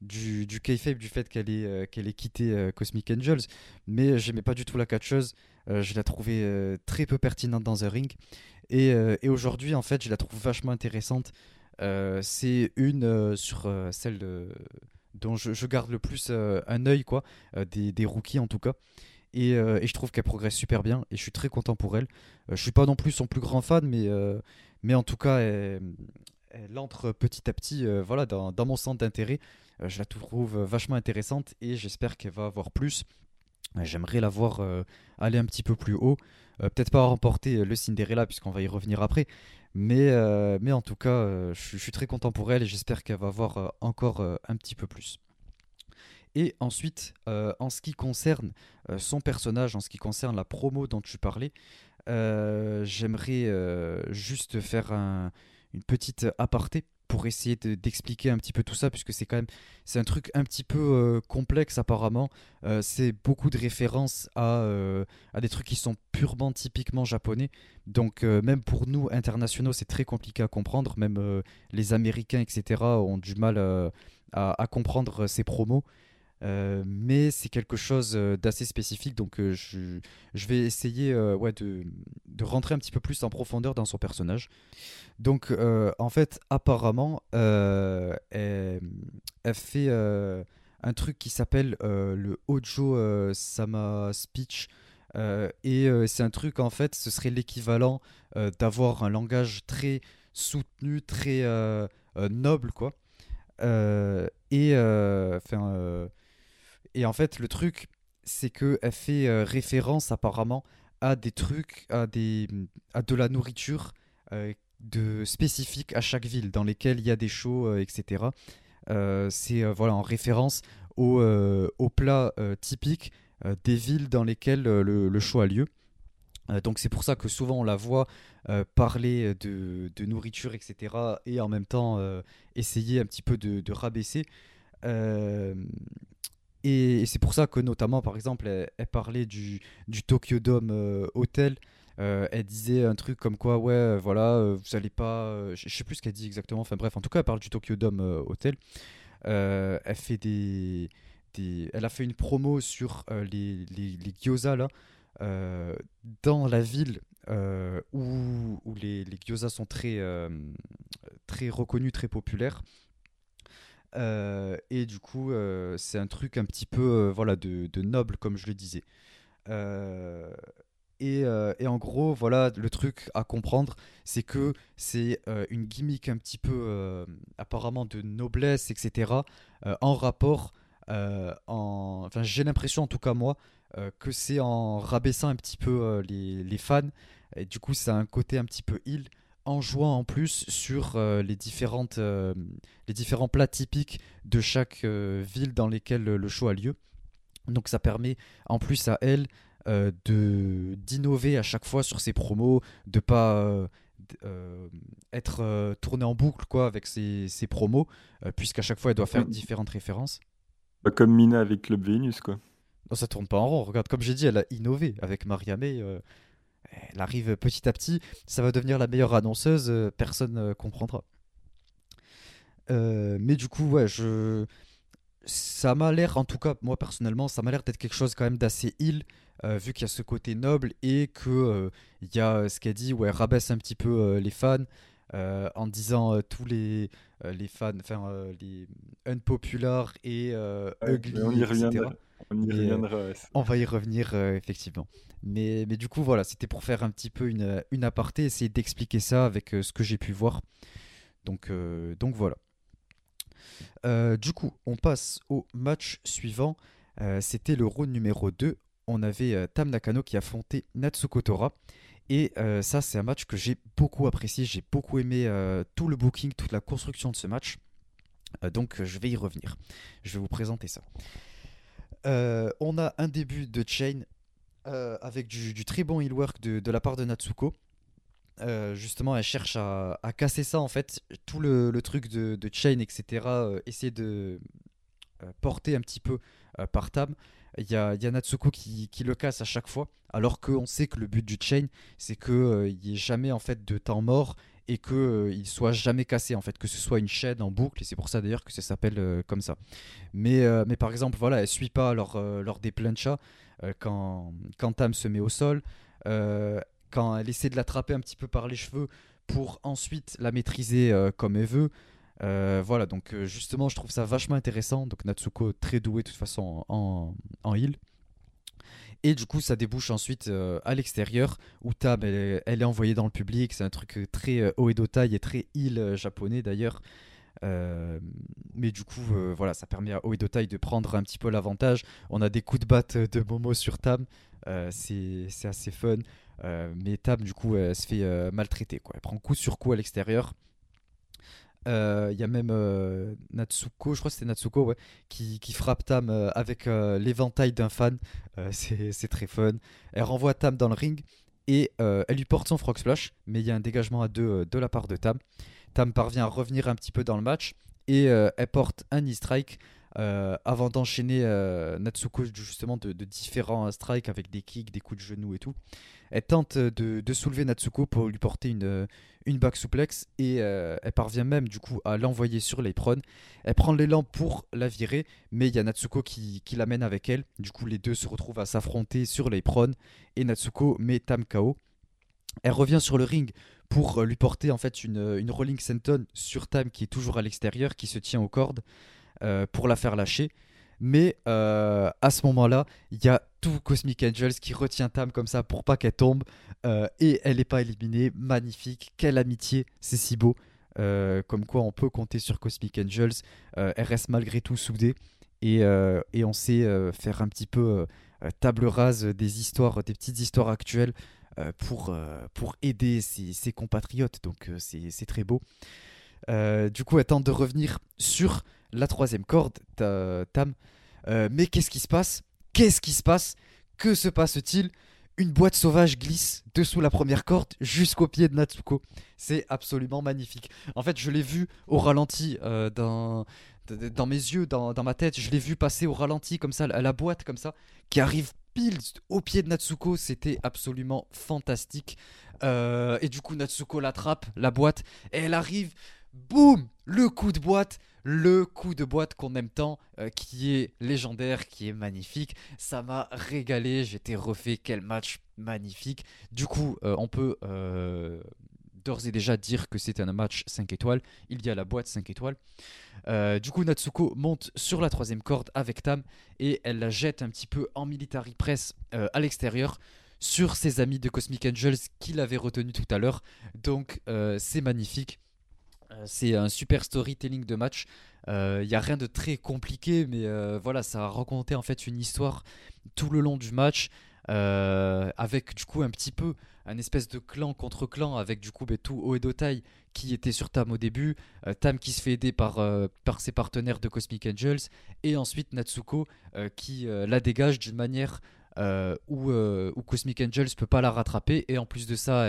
du, du kayfabe, du fait qu'elle ait, qu'elle ait quitté Cosmic Angels, mais j'aimais pas du tout la catcheuse. Euh, je la trouvais euh, très peu pertinente dans un ring. Et, euh, et aujourd'hui, en fait, je la trouve vachement intéressante. c'est une sur celle dont je, garde le plus un œil, quoi, des, des, rookies en tout cas. Et, et je trouve qu'elle progresse super bien et je suis très content pour elle. je suis pas non plus son plus grand fan, mais, mais en tout cas, elle, entre petit à petit voilà, dans, dans mon centre d'intérêt. Je la trouve vachement intéressante et j'espère qu'elle va avoir plus. J'aimerais la voir euh, aller un petit peu plus haut. Euh, peut-être pas remporter euh, le Cinderella, puisqu'on va y revenir après. Mais, en tout cas, je, suis très content pour elle et j'espère qu'elle va voir encore un petit peu plus. Et ensuite, en ce qui concerne son personnage, en ce qui concerne la promo dont tu parlais, j'aimerais juste faire une petite aparté pour essayer d'expliquer un petit peu tout ça, puisque c'est quand même c'est un truc un petit peu euh, complexe apparemment. Euh, c'est beaucoup de références à, euh, à des trucs qui sont purement typiquement japonais. Donc même pour nous internationaux, c'est très compliqué à comprendre. Même les Américains, etc., ont du mal à, à, comprendre ces promos. Euh, mais c'est quelque chose euh, d'assez spécifique, donc euh, je, je, vais essayer ouais, de, de, rentrer un petit peu plus en profondeur dans son personnage. Donc en fait, apparemment, elle, fait un truc qui s'appelle le Ojo Sama Speech. et c'est un truc, en fait, ce serait l'équivalent d'avoir un langage très soutenu, très noble, quoi. et, et en fait, le truc, c'est qu'elle fait référence apparemment à des trucs, à, des, à de la nourriture euh, spécifique à chaque ville dans lesquelles il y a des shows, euh, etc. Euh, c'est voilà en référence aux au plats typiques des villes dans lesquelles le, show a lieu. donc c'est pour ça que souvent on la voit parler de, nourriture, etc. et en même temps essayer un petit peu de rabaisser. Et, c'est pour ça que notamment, par exemple, elle, parlait du, du Tokyo Dome euh, Hotel. Euh, elle disait un truc comme quoi, ouais, euh, voilà, vous allez pas. je sais plus ce qu'elle dit exactement. Enfin bref, en tout cas, elle parle du Tokyo Dome Hotel. elle fait des, elle a fait une promo sur les, les, les, gyoza là, dans la ville où, où les, les gyoza sont très, très reconnus, très populaires. Euh, et du coup, euh, c'est un truc un petit peu euh, voilà, de, noble, comme je le disais. Et, en gros, voilà, le truc à comprendre, c'est que c'est une gimmick un petit peu apparemment de noblesse, etc., en rapport, en... enfin j'ai l'impression en tout cas moi, que c'est en rabaissant un petit peu les, les, fans, et du coup ça a un côté un petit peu il en jouant en plus sur euh, les, différentes, euh, les différents plats typiques de chaque euh, ville dans lesquelles le show a lieu. Donc ça permet en plus à elle de d'innover à chaque fois sur ses promos, de pas être tournée en boucle quoi avec ses, ses promos, puisqu'à chaque fois elle doit faire différentes références. comme Mina avec Club Venus quoi. Non, ça tourne pas en rond. Regarde, comme j'ai dit, elle a innové avec Mariamé elle arrive petit à petit, ça va devenir la meilleure annonceuse, euh, personne ne comprendra. Euh, mais du coup, ouais, je... ça m'a l'air, en tout cas, moi personnellement, ça m'a l'air d'être quelque chose quand même d'assez il, euh, vu qu'il y a ce côté noble et que il y a ce qu'elle dit, ouais, rabaisse un petit peu les fans. en disant tous les, les fans, enfin les unpopular et ugly, on y etc. On, y reviendra, on va y revenir effectivement. Mais, mais du coup, voilà, c'était pour faire un petit peu une, une aparté, essayer d'expliquer ça avec euh, ce que j'ai pu voir. Donc, euh, donc voilà. Euh, du coup, on passe au match suivant. c'était le round numéro 2. On avait Tam Nakano qui affrontait Natsuko Tora. Et ça, c'est un match que j'ai beaucoup apprécié. J'ai beaucoup aimé tout le booking, toute la construction de ce match. donc, je vais y revenir. Je vais vous présenter ça. On a un début de chain euh, avec du, très bon heal work de, la part de Natsuko. Euh, justement, elle cherche à, casser ça en fait, tout le, truc de, chain, etc. Euh, essayer de porter un petit peu par Tam. Il y a, Natsuko qui, le casse à chaque fois, alors qu'on sait que le but du chain, c'est qu'il n'y ait jamais en fait de temps mort et qu'il il soit jamais cassé en fait, que ce soit une chaîne en boucle, et c'est pour ça d'ailleurs que ça s'appelle comme ça. Mais, mais par exemple, voilà, elle suit pas lors, lors des planchas, euh, quand, quand Tam se met au sol, euh, quand elle essaie de l'attraper un petit peu par les cheveux pour ensuite la maîtriser euh, comme elle veut. voilà, donc justement, je trouve ça vachement intéressant. Donc Natsuko très doué de toute façon en, en heal. Et du coup, ça débouche ensuite à l'extérieur où Tam elle, est envoyée dans le public. C'est un truc très haut et taille et très heal japonais d'ailleurs. Euh, mais du coup, euh, voilà, ça permet à Oedotai de prendre un petit peu l'avantage. On a des coups de batte de Momo sur Tam, euh, c'est assez fun. mais Tam, du coup, elle se fait maltraiter. Elle prend coup sur coup à l'extérieur. Il y a même Natsuko, je crois que c'était Natsuko, qui, frappe Tam avec l'éventail d'un fan. c'est très fun. Elle renvoie Tam dans le ring et elle lui porte son frog splash, mais il y a un dégagement à deux de la part de Tam. Tam parvient à revenir un petit peu dans le match et euh, elle porte un e-strike euh, avant d'enchaîner euh, Natsuko justement de, différents strikes avec des kicks, des coups de genoux et tout. Elle tente de, soulever Natsuko pour lui porter une, une back et elle parvient même du coup à l'envoyer sur l'apron. Elle prend l'élan pour la virer, mais il y a Natsuko qui, qui l'amène avec elle. Du coup, les deux se retrouvent à s'affronter sur l'apron et Natsuko met Tam KO. Elle revient sur le ring pour euh, lui porter en fait une, Rolling Senton sur Tam qui est toujours à l'extérieur, qui se tient aux cordes euh, pour la faire lâcher. Mais à ce moment-là, il y a tout Cosmic Angels qui retient Tam comme ça pour pas qu'elle tombe. et elle n'est pas éliminée. Magnifique. Quelle amitié. C'est si beau. comme quoi on peut compter sur Cosmic Angels. elle reste malgré tout soudée. Et, on sait faire un petit peu table rase des histoires, des petites histoires actuelles euh, pour, euh, aider ses, compatriotes. Donc euh, c'est très beau. du coup, elle de revenir sur la troisième corde, Tam. mais qu'est-ce qui se passe? Qu'est-ce qui se passe? Que se passe-t-il? Une boîte sauvage glisse dessous la première corde jusqu'au pied de Natsuko. C'est absolument magnifique. En fait, je l'ai vu au ralenti dans, dans mes yeux, dans, ma tête. Je l'ai vu passer au ralenti comme ça, la boîte comme ça, qui arrive au pied de Natsuko, c'était absolument fantastique. Euh, et du coup, Natsuko l'attrape, la boîte, et elle arrive, boum, le coup de boîte, le coup de boîte qu'on aime tant, euh, qui est légendaire, qui est magnifique. Ça m'a régalé, j'étais refait, quel match magnifique. Du coup, euh, on peut d'ores et déjà dire que c'est un match 5 étoiles. Il y a la boîte 5 étoiles. Euh, du coup, Natsuko monte sur la troisième corde avec Tam et elle la jette un petit peu en military press euh, à l'extérieur sur ses amis de Cosmic Angels qui l'avaient retenu tout à l'heure. Donc, euh, c'est magnifique. C'est un super storytelling de match. Il n'y a rien de très compliqué, mais voilà, ça a raconté en fait une histoire tout le long du match. avec du coup un petit peu un espèce de clan contre clan avec du coup Betu Oedotai qui était sur Tam au début, euh, Tam qui se fait aider par, euh, par ses partenaires de Cosmic Angels, et ensuite Natsuko euh, qui la dégage d'une manière où, où, Cosmic Angels peut pas la rattraper, et en plus de ça,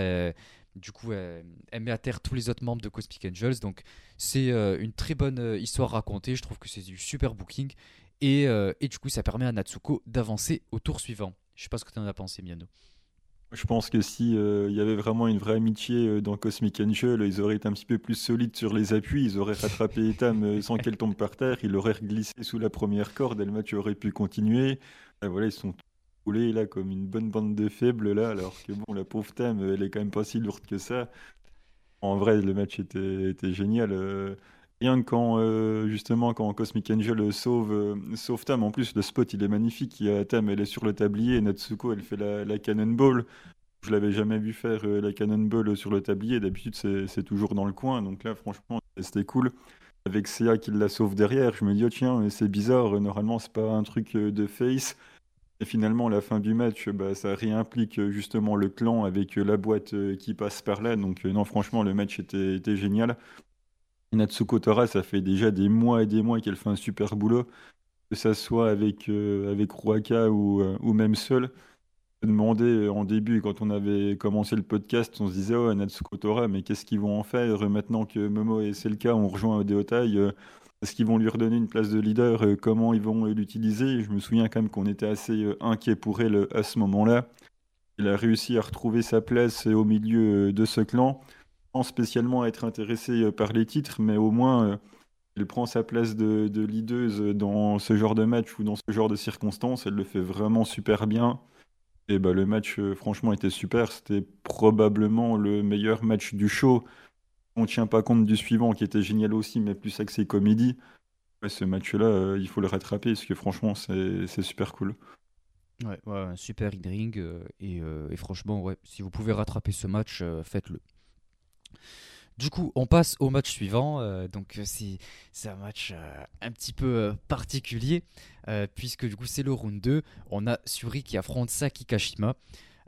du coup, elle, met à terre tous les autres membres de Cosmic Angels. Donc, c'est une très bonne histoire racontée. Je trouve que c'est du super booking. Et, et, du coup, ça permet à Natsuko d'avancer au tour suivant. Je sais pas ce que tu en as pensé, Miano. Je pense que si euh, il y avait vraiment une vraie amitié euh, dans Cosmic Angel, ils auraient été un petit peu plus solides sur les appuis, ils auraient rattrapé Etam euh, sans qu'elle tombe par terre, il aurait glissé sous la première corde et le match aurait pu continuer. Et voilà, ils sont roulés là comme une bonne bande de faibles là, alors que bon, la pauvre Tam, elle est quand même pas si lourde que ça. En vrai, le match était, était génial. Rien que quand, euh, justement, quand Cosmic Angel sauve, euh, sauve Tam, en plus, le spot, il est magnifique. Il y a Tam, elle est sur le tablier, et Natsuko, elle fait la, cannonball. Je l'avais jamais vu faire euh, la cannonball sur le tablier. D'habitude, c'est toujours dans le coin. Donc là, franchement, c'était cool. Avec Seiya qui la sauve derrière, je me dis, oh tiens, c'est bizarre. Normalement, c'est pas un truc de face. Et finalement, la fin du match, bah, ça réimplique justement le clan avec la boîte qui passe par là. Donc, non, franchement, le match était, génial. Natsuko Tora, ça fait déjà des mois et des mois qu'elle fait un super boulot, que ça soit avec, euh, avec Ruaka ou, euh, même seul. Je me demandais euh, en début, quand on avait commencé le podcast, on se disait Oh, Natsuko Tora, mais qu'est-ce qu'ils vont en faire? Maintenant que Momo et Selka ont rejoint Odeotai Est-ce qu'ils vont lui redonner une place de leader Comment ils vont l'utiliser? Je me souviens quand même qu'on était assez inquiet pour elle à ce moment-là. Elle a réussi à retrouver sa place au milieu de ce clan spécialement à être intéressée euh, par les titres, mais au moins euh, elle prend sa place de, de leaduse dans ce genre de match ou dans ce genre de circonstances. Elle le fait vraiment super bien. Et bah, le match, euh, franchement, était super. C'était probablement le meilleur match du show. On ne tient pas compte du suivant, qui était génial aussi, mais plus axé comédie. ce match-là, il faut le rattraper, parce que franchement, c'est super cool. Ouais, super in-ring. et, et, franchement, ouais, si vous pouvez rattraper ce match, faites-le. Du coup, on passe au match suivant. Euh, donc, euh, c'est un match euh, un petit peu particulier, puisque du coup, c'est le round 2. On a Suri qui affronte Saki Kashima.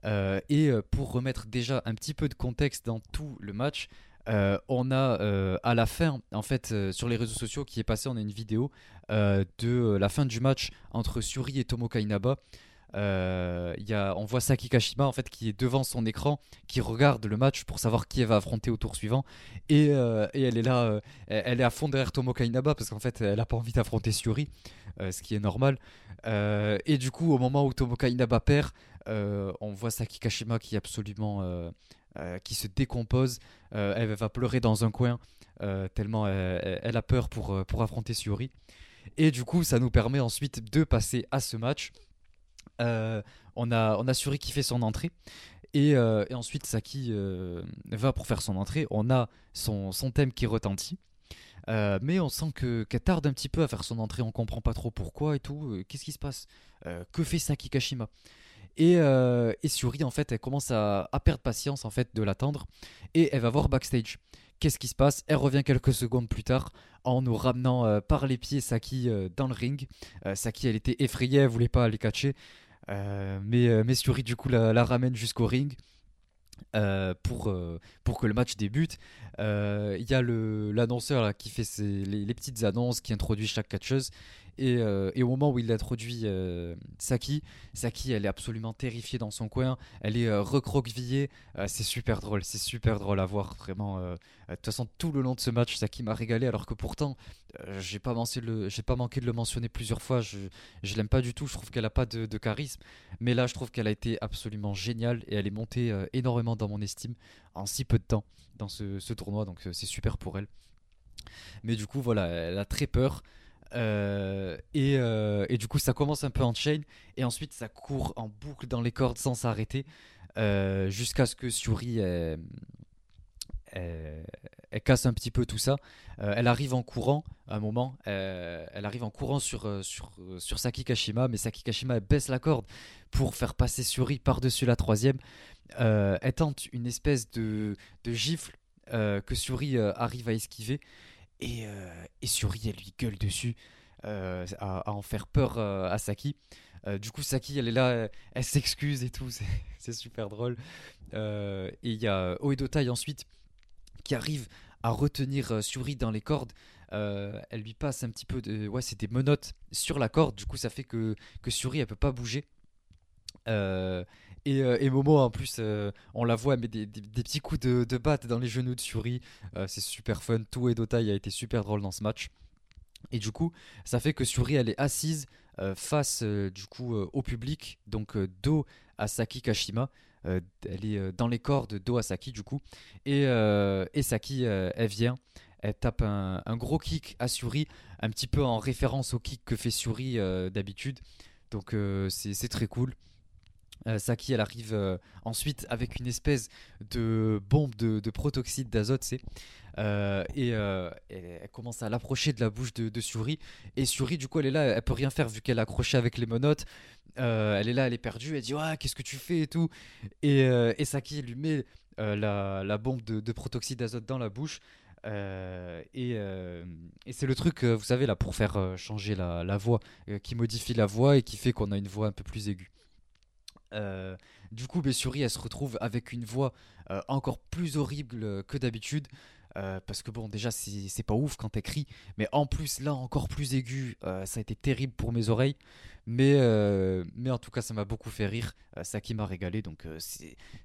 et pour remettre déjà un petit peu de contexte dans tout le match, on a à la fin, en fait, sur les réseaux sociaux qui est passé, on a une vidéo de la fin du match entre Suri et Tomoka Inaba. Euh, y a, on voit Saki Kashima en fait qui est devant son écran, qui regarde le match pour savoir qui elle va affronter au tour suivant. Et, euh, elle est là, euh, elle est à fond derrière Tomoka Inaba parce qu'en fait elle a pas envie d'affronter Suri, ce qui est normal. et du coup, au moment où Tomoka Inaba perd, on voit Saki Kashima qui est absolument, qui se décompose. elle va pleurer dans un coin tellement elle, a peur pour, pour affronter Suri. Et du coup, ça nous permet ensuite de passer à ce match euh, on, a, on a Suri qui fait son entrée. Et, euh, ensuite, Saki euh, va pour faire son entrée. On a son, thème qui retentit. mais on sent que qu'elle tarde un petit peu à faire son entrée, on comprend pas trop pourquoi et tout. Qu'est-ce qui se passe? Que fait Saki Kashima? Et, Suri, en fait, elle commence à, perdre patience en fait de l'attendre et elle va voir backstage. Qu'est-ce qui se passe? Elle revient quelques secondes plus tard en nous ramenant euh, par les pieds Saki euh, dans le ring. Euh, Saki, elle était effrayée, elle voulait pas aller catcher. mais, mais Suri, du coup, la, ramène jusqu'au ring. pour, que le match débute. Il y a l'annonceur qui fait les, petites annonces, qui introduit chaque catcheuse. Euh, et, au moment où il introduit euh, Saki, Saki, elle est absolument terrifiée dans son coin. Elle est euh, recroquevillée. c'est super drôle, c'est super drôle à voir, vraiment. De toute façon, tout le long de ce match, Saki m'a régalé, alors que pourtant, j'ai pas, manqué de le mentionner plusieurs fois. Je, je l'aime pas du tout. Je trouve qu'elle a pas de, charisme. Mais là, je trouve qu'elle a été absolument géniale et elle est montée énormément dans mon estime en si peu de temps dans ce tournoi. Donc, c'est super pour elle. Mais du coup, voilà, elle a très peur. Euh, euh, et, du coup, ça commence un peu en chain, et ensuite ça court en boucle dans les cordes sans s'arrêter, euh, jusqu'à ce que Suri elle, casse un petit peu tout ça. elle arrive en courant, à un moment, elle arrive en courant sur, sur, mais Saki Kashima baisse la corde pour faire passer Suri par-dessus la troisième. elle tente une espèce de, de gifle que Suri arrive à esquiver. Et, euh, et Suri, elle lui gueule dessus euh, à, en faire peur euh, à Saki. du coup, Saki, elle est là, elle, s'excuse et tout, c'est super drôle. et il y a Oedo Tai ensuite qui arrive à retenir Suri dans les cordes. elle lui passe un petit peu de. Ouais, c'est des menottes sur la corde. Du coup, ça fait que, que Suri, elle peut pas bouger. Euh, et, Momo, en plus, euh, on la voit, met des, petits coups de, de batte dans les genoux de Suri. Euh, c'est super fun. Tout et Dotai a été super drôle dans ce match. Et du coup, ça fait que Suri, elle est assise face du coup au public, donc dos à Saki Kashima. elle est dans les cordes dos à Saki du coup. Et, et Saki, elle vient. Elle tape un, gros kick à Suri, un petit peu en référence au kick que fait Suri d'habitude. Donc c'est très cool. Euh, Saki, elle arrive euh, ensuite avec une espèce de bombe de, protoxyde d'azote, c'est. Euh, et elle, commence à l'approcher de la bouche de, Suri. Et Suri, du coup, elle est là, elle peut rien faire vu qu'elle est accrochée avec les monotes. elle est là, elle est perdue. Elle dit Ouais, qu'est-ce que tu fais et tout. Et, Saki lui met la, bombe de, protoxyde d'azote dans la bouche. et, c'est le truc, vous savez, là, pour faire changer la, la voix, qui modifie la voix et qui fait qu'on a une voix un peu plus aiguë. Euh, du coup, Bessuri, elle se retrouve avec une voix euh, encore plus horrible que d'habitude. Euh, parce que bon, déjà, c'est pas ouf quand t'écris, mais en plus, là, encore plus aigu, ça a été terrible pour mes oreilles. Mais, en tout cas, ça m'a beaucoup fait rire. ça m'a régalé, donc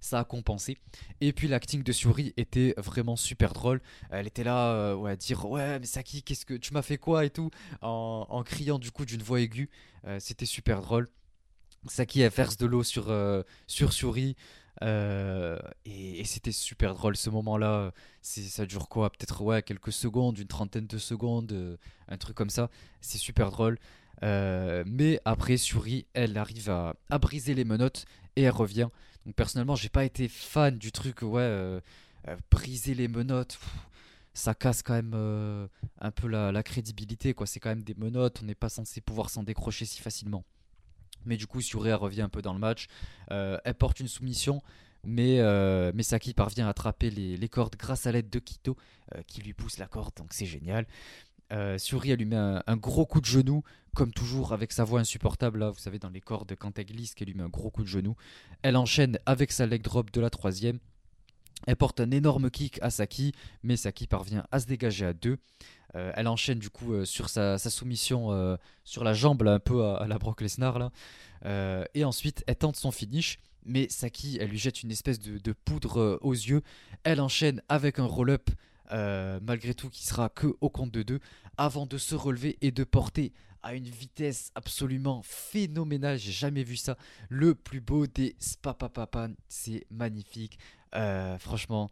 ça a compensé. Et puis, l'acting de Suri était vraiment super drôle. Elle était là ouais, à dire Ouais, mais Saki, qu'est-ce que tu m'as fait quoi et tout, en criant du coup d'une voix aiguë. C'était super drôle. Saki elle verse de l'eau sur, euh, sur Suri. Euh, et, c'était super drôle ce moment-là. Ça dure quoi? Peut-être ouais, quelques secondes, une trentaine de secondes, euh, un truc comme ça. C'est super drôle. mais après, Suri, elle arrive à, à, briser les menottes et elle revient. Donc personnellement, j'ai pas été fan du truc. Ouais, briser les menottes. ça casse quand même un peu la, la crédibilité. quoi. C'est quand même des menottes. On n'est pas censé pouvoir s'en décrocher si facilement. Mais du coup, Suria revient un peu dans le match. Euh, elle porte une soumission, mais, euh, Saki parvient à attraper les, cordes grâce à l'aide de Kito, euh, qui lui pousse la corde, donc c'est génial. Euh, Suri, lui met un, gros coup de genou, comme toujours avec sa voix insupportable, là, vous savez, dans les cordes, quand elle glisse, qu'elle lui met un gros coup de genou. Elle enchaîne avec sa leg drop de la troisième. Elle porte un énorme kick à Saki, mais Saki parvient à se dégager à deux. Euh, elle enchaîne du coup euh, sur sa, soumission euh, sur la jambe, un peu à, la Brock Lesnar. Et ensuite, elle tente son finish, mais Saki, elle lui jette une espèce de, poudre aux yeux. Elle enchaîne avec un roll-up, malgré tout, qui sera que au compte de deux, avant de se relever et de porter à une vitesse absolument phénoménale. J'ai jamais vu ça. Le plus beau des Spapapapan. C'est magnifique. franchement,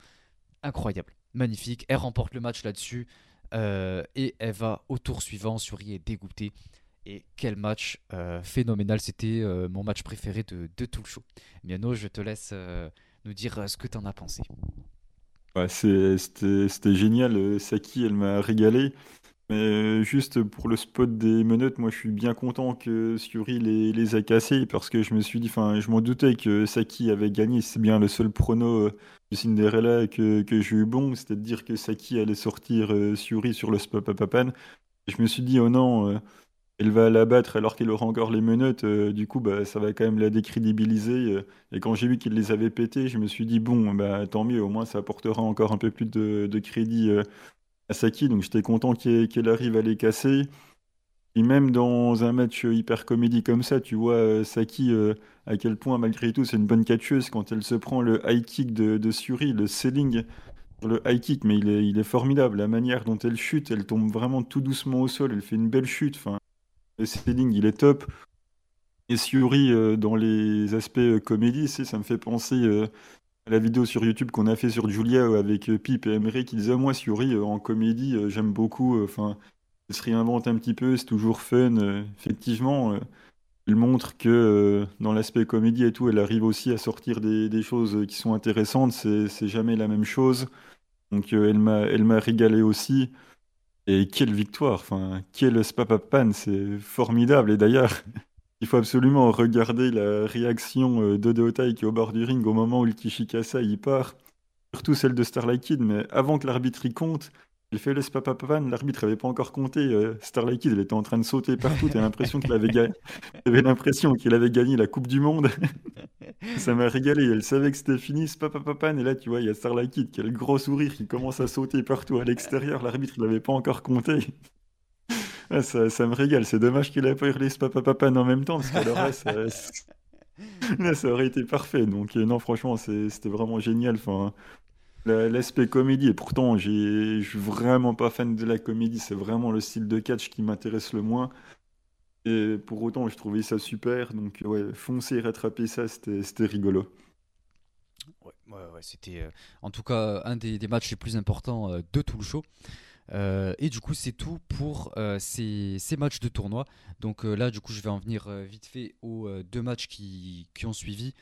incroyable. Magnifique. Elle remporte le match là-dessus. Euh, et elle va au tour suivant. Suri est dégoûtée. Et quel match euh, phénoménal. C'était euh, mon match préféré de, tout le show. Miano, je te laisse nous dire ce que tu en as pensé. C'était génial. Saki, elle m'a régalé. Mais juste pour le spot des menottes, moi je suis bien content que Suri les, a cassés parce que je me suis dit, enfin, je m'en doutais que Saki avait gagné. C'est bien le seul prono de Cinderella que, que j'ai eu bon, c'était de dire que Saki allait sortir Suri sur le spot Papapan. Je me suis dit, oh non, elle va la battre alors qu'elle aura encore les menottes. du coup, bah, ça va quand même la décrédibiliser. et quand j'ai vu qu'il les avait pétés, je me suis dit, bon, bah, tant mieux, au moins ça apportera encore un peu plus de crédit Saki, donc j'étais content qu'elle arrive à les casser. Et même dans un match hyper comédie comme ça, tu vois euh, Saki euh, à quel point malgré tout c'est une bonne catcheuse quand elle se prend le high kick de, Suri, le selling le high kick, mais il est, formidable. La manière dont elle chute, elle tombe vraiment tout doucement au sol, elle fait une belle chute. Le selling il est top. Et Suri euh, dans les aspects comédie, ça me fait penser la vidéo sur YouTube qu'on a fait sur Julia euh, avec euh, Pip et Emery qui disait moi Suri euh, en comédie j'aime beaucoup enfin elle se réinvente un petit peu c'est toujours fun effectivement elle montre que dans l'aspect comédie et tout elle arrive aussi à sortir des, choses qui sont intéressantes c'est jamais la même chose. Donc elle m'a elle m'a régalé aussi. Et quelle victoire enfin quel spapapan c'est formidable. Et d'ailleurs Il faut absolument regarder la réaction euh, d'Odeotai qui est au bord du ring au moment où le Kishikasa y part. Surtout celle de Starlight Kid, mais avant que l'arbitre y compte, il fait le spapapan, l'arbitre n'avait pas encore compté. Euh, Starlight Kid, elle était en train de sauter partout. T'as l'impression qu'il avait, l'impression avait gagné la Coupe du Monde. Ça m'a régalé. Elle savait que c'était fini, spapapan. Et là, tu vois, il y a Starlight Kid qui a le gros sourire qui commence à sauter partout à l'extérieur. L'arbitre, il n'avait pas encore compté. Ah, ça, ça, me régale. C'est dommage qu'il ait pas hurlé papa papa en même temps, parce que le reste, ça, ça, aurait été parfait. Donc, euh, non, franchement, c'était vraiment génial. Enfin, L'aspect comédie, et pourtant, je suis vraiment pas fan de la comédie, c'est vraiment le style de catch qui m'intéresse le moins. Et pour autant, je trouvais ça super. Donc, ouais, foncer, rattraper ça, c'était rigolo. Ouais, ouais, c'était euh, en tout cas un des, des, matchs les plus importants euh, de tout le show. Euh, et du coup, c'est tout pour euh, ces, matchs de tournoi. Donc euh, là, du coup, je vais en venir vite fait aux deux matchs qui, ont suivi.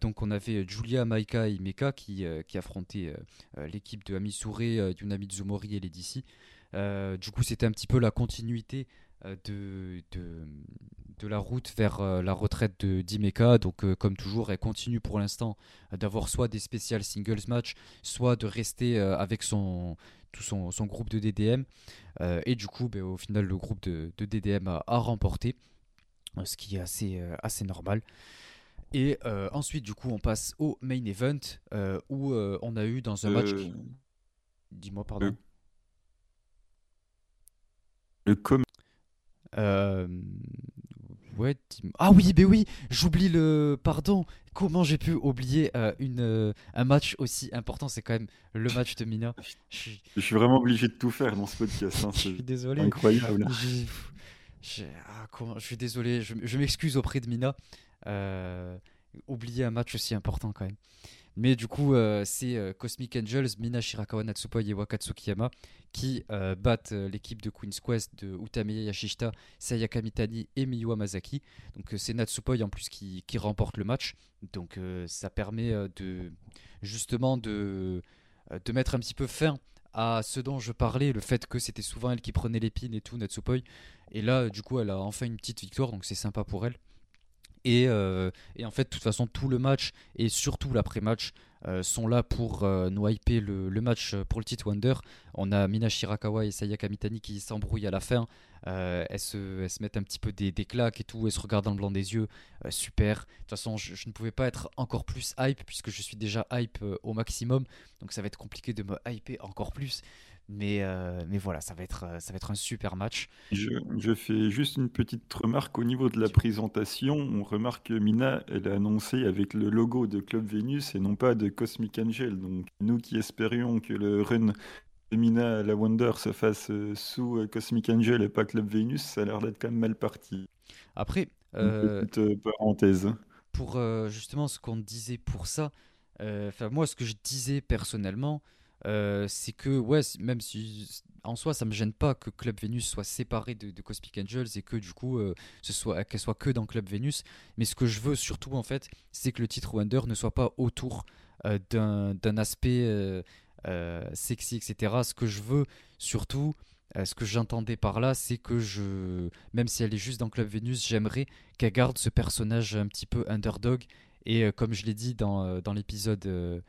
donc on avait Julia, Maika et Meka qui, affrontaient l'équipe de Amisure, Yunami Zumori et les DC. du coup, c'était un petit peu la continuité de, la route vers la retraite de d'Imeka. Donc, comme toujours, elle continue pour l'instant d'avoir soit des spéciales singles match, soit de rester avec son, tout son, groupe de DDM. Euh, et du coup, ben, au final, le groupe de, DDM a, remporté, euh, ce qui est assez, euh, assez normal. Et ensuite, du coup, on passe au main event où on a eu dans un match. Dis-moi, pardon. Le, com ah oui, ben oui, j'oublie le. Pardon, comment j'ai pu oublier euh, une, euh, un match aussi important? C'est quand même le match de Mina. Je suis, vraiment obligé de tout faire dans ce podcast. Hein, je suis désolé. Incroyable. Ah, je suis désolé, je, m'excuse auprès de Mina. Euh, oublier un match aussi important quand même. Mais du coup, euh, c'est euh, Cosmic Angels, Mina Shirakawa Natsupoi et Wakatsukiyama qui euh, battent l'équipe de Queen's Quest de Utamiya Yashishita, Sayaka Mitani et Miyu Masaki. Donc c'est Natsupoi en plus qui, remporte le match. Donc ça permet de justement de, de mettre un petit peu fin à ce dont je parlais, le fait que c'était souvent elle qui prenait l'épine et tout, Natsupoi. Et là, du coup, elle a enfin une petite victoire, donc c'est sympa pour elle. Euh, et, en fait, de toute façon, tout le match et surtout l'après-match euh, sont là pour euh, nous hyper le, match pour le titre Wonder. On a Mina Shirakawa et Sayaka Mitani qui s'embrouillent à la fin. elles, se, mettent un petit peu des, claques et tout. Elles se regardent dans le blanc des yeux. super. De toute façon, je, ne pouvais pas être encore plus hype puisque je suis déjà hype au maximum. Donc ça va être compliqué de me hyper encore plus. Mais, euh, mais voilà, ça va, être, euh, ça va être un super match. Je, fais juste une petite remarque au niveau de la présentation. On remarque que Mina, elle a annoncé avec le logo de Club Venus et non pas de Cosmic Angel. Donc nous qui espérions que le run de Mina à la Wonder se fasse euh, sous Cosmic Angel et pas Club Venus, ça a l'air d'être quand même mal parti. Après, une petite parenthèse. Pour justement ce qu'on disait pour ça, enfin moi ce que je disais personnellement, euh, c'est que, ouais, même si en soi ça me gêne pas que Club Venus soit séparé de, Cosmic Angels et que du coup euh, qu'elle soit que dans Club Venus, mais ce que je veux surtout en fait, c'est que le titre Wonder ne soit pas autour euh, d'un aspect sexy, etc. Ce que je veux surtout, ce que j'entendais par là, c'est que je, même si elle est juste dans Club Venus, j'aimerais qu'elle garde ce personnage un petit peu underdog. Et comme je l'ai dit dans, dans l'épisode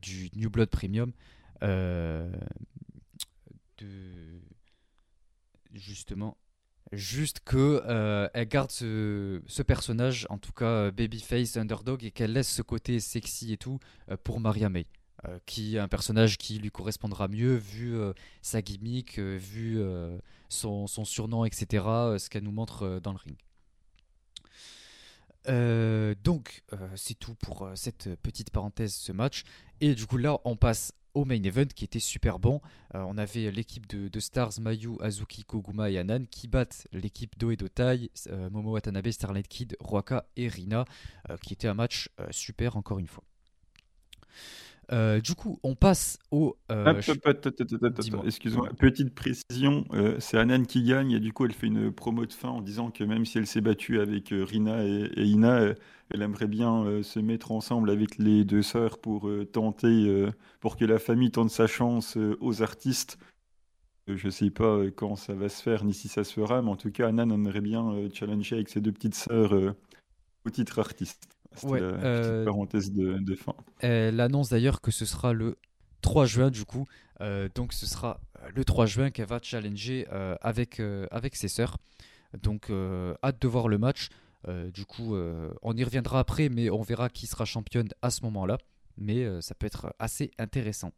du New Blood Premium, de justement juste que euh, elle garde ce, personnage, en tout cas euh, babyface, underdog, et qu'elle laisse ce côté sexy et tout euh, pour Maria May, qui est un personnage qui lui correspondra mieux vu sa gimmick, vu son, son, surnom, etc., ce qu'elle nous montre dans le ring. donc c'est tout pour cette petite parenthèse, ce match. Et du coup là on passe au main event qui était super bon. Euh, on avait l'équipe de, Stars, Mayu, Azuki, Koguma et Anan qui battent l'équipe d'Oe Dotai, euh, Momo Watanabe, Starlight Kid, Ruaka et Rina, euh, qui était un match super encore une fois. Euh, du coup, on passe au. Euh, excuse-moi, petite précision euh, c'est Anan qui gagne et du coup, elle fait une promo de fin en disant que même si elle s'est battue avec Rina et, Ina, elle aimerait bien se mettre ensemble avec les deux sœurs pour tenter, pour que la famille tente sa chance aux artistes. Je ne sais pas quand ça va se faire ni si ça se fera, mais en tout cas, Anan aimerait bien challenger avec ses deux petites sœurs au titre artiste. C'était la petite euh, parenthèse de, fin. Elle annonce d'ailleurs que ce sera le 3 juin du coup. Euh, donc ce sera euh, le 3 juin qu'elle va challenger avec, avec ses sœurs. Donc hâte de voir le match. du coup, on y reviendra après, mais on verra qui sera championne à ce moment-là. Mais ça peut être assez intéressant.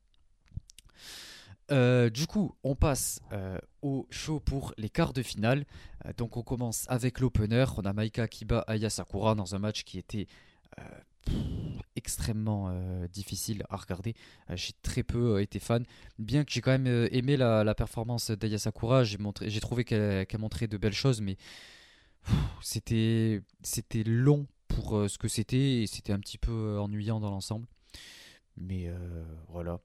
Du coup, on passe au show pour les quarts de finale. donc, on commence avec l'opener. On a Maika Kiba Aya Sakura dans un match qui était extrêmement euh, difficile à regarder. Euh, j'ai très peu euh, été fan, bien que j'ai quand même aimé la, performance d'Aya Sakura. J'ai, trouvé qu'elle, montrait de belles choses, mais c'était, c'était long pour ce que c'était et c'était un petit peu ennuyant dans l'ensemble. Mais voilà.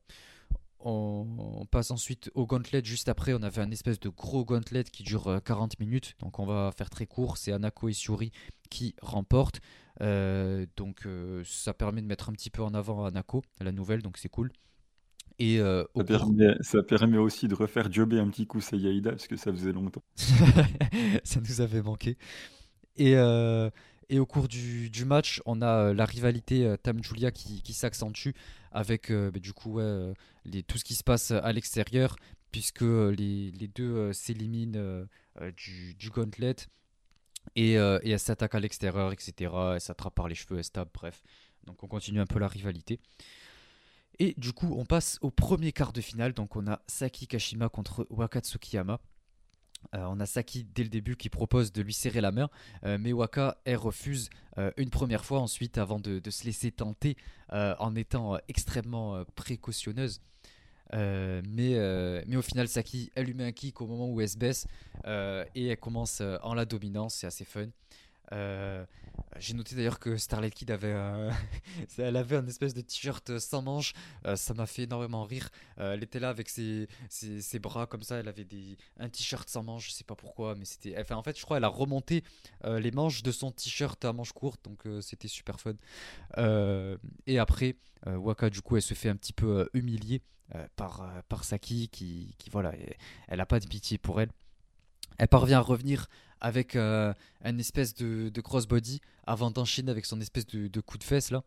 On, passe ensuite au gauntlet. Juste après, on avait un espèce de gros gauntlet qui dure 40 minutes. Donc on va faire très court. C'est Anako Shuri qui remporte. Euh, donc euh, ça permet de mettre un petit peu en avant Anako, la nouvelle, donc c'est cool. Et euh, ça, permet, ça, permet, aussi de refaire jobber un petit coup Sayaida parce que ça faisait longtemps. ça nous avait manqué. Et, et au cours du, du, match, on a la rivalité Tam Julia qui, qui s'accentue avec bah, du coup les, tout ce qui se passe à l'extérieur, puisque les, les deux s'éliminent du, gauntlet. Et, euh, et elle s'attaque à l'extérieur, etc. Elle s'attrape par les cheveux, elle stab, bref. Donc on continue un peu la rivalité. Et du coup, on passe au premier quart de finale. Donc on a Saki Kashima contre Wakatsukiyama. Euh, on a Saki dès le début qui propose de lui serrer la main, euh, mais Waka elle refuse une première fois ensuite avant de, se laisser tenter en étant extrêmement précautionneuse. Euh, mais, euh, au final, Saki, elle lui met un kick au moment où elle se baisse euh, et elle commence en la dominance. C'est assez fun. J'ai noté d'ailleurs que Starlight Kid avait, elle avait un espèce de t-shirt sans manches. ça m'a fait énormément rire. elle était là avec ses, ses, bras comme ça. Elle avait des, un t-shirt sans manches. Je sais pas pourquoi, mais c'était. Enfin, en fait, je crois elle a remonté les manches de son t-shirt à manches courtes, donc c'était super fun. et après, Waka, du coup, elle se fait un petit peu humilier. Euh, par, euh, par Saki qui, qui voilà, elle n'a pas de pitié pour elle. Elle parvient à revenir avec euh, une espèce de, crossbody avant d'enchaîner avec son espèce de, coup de fesse là.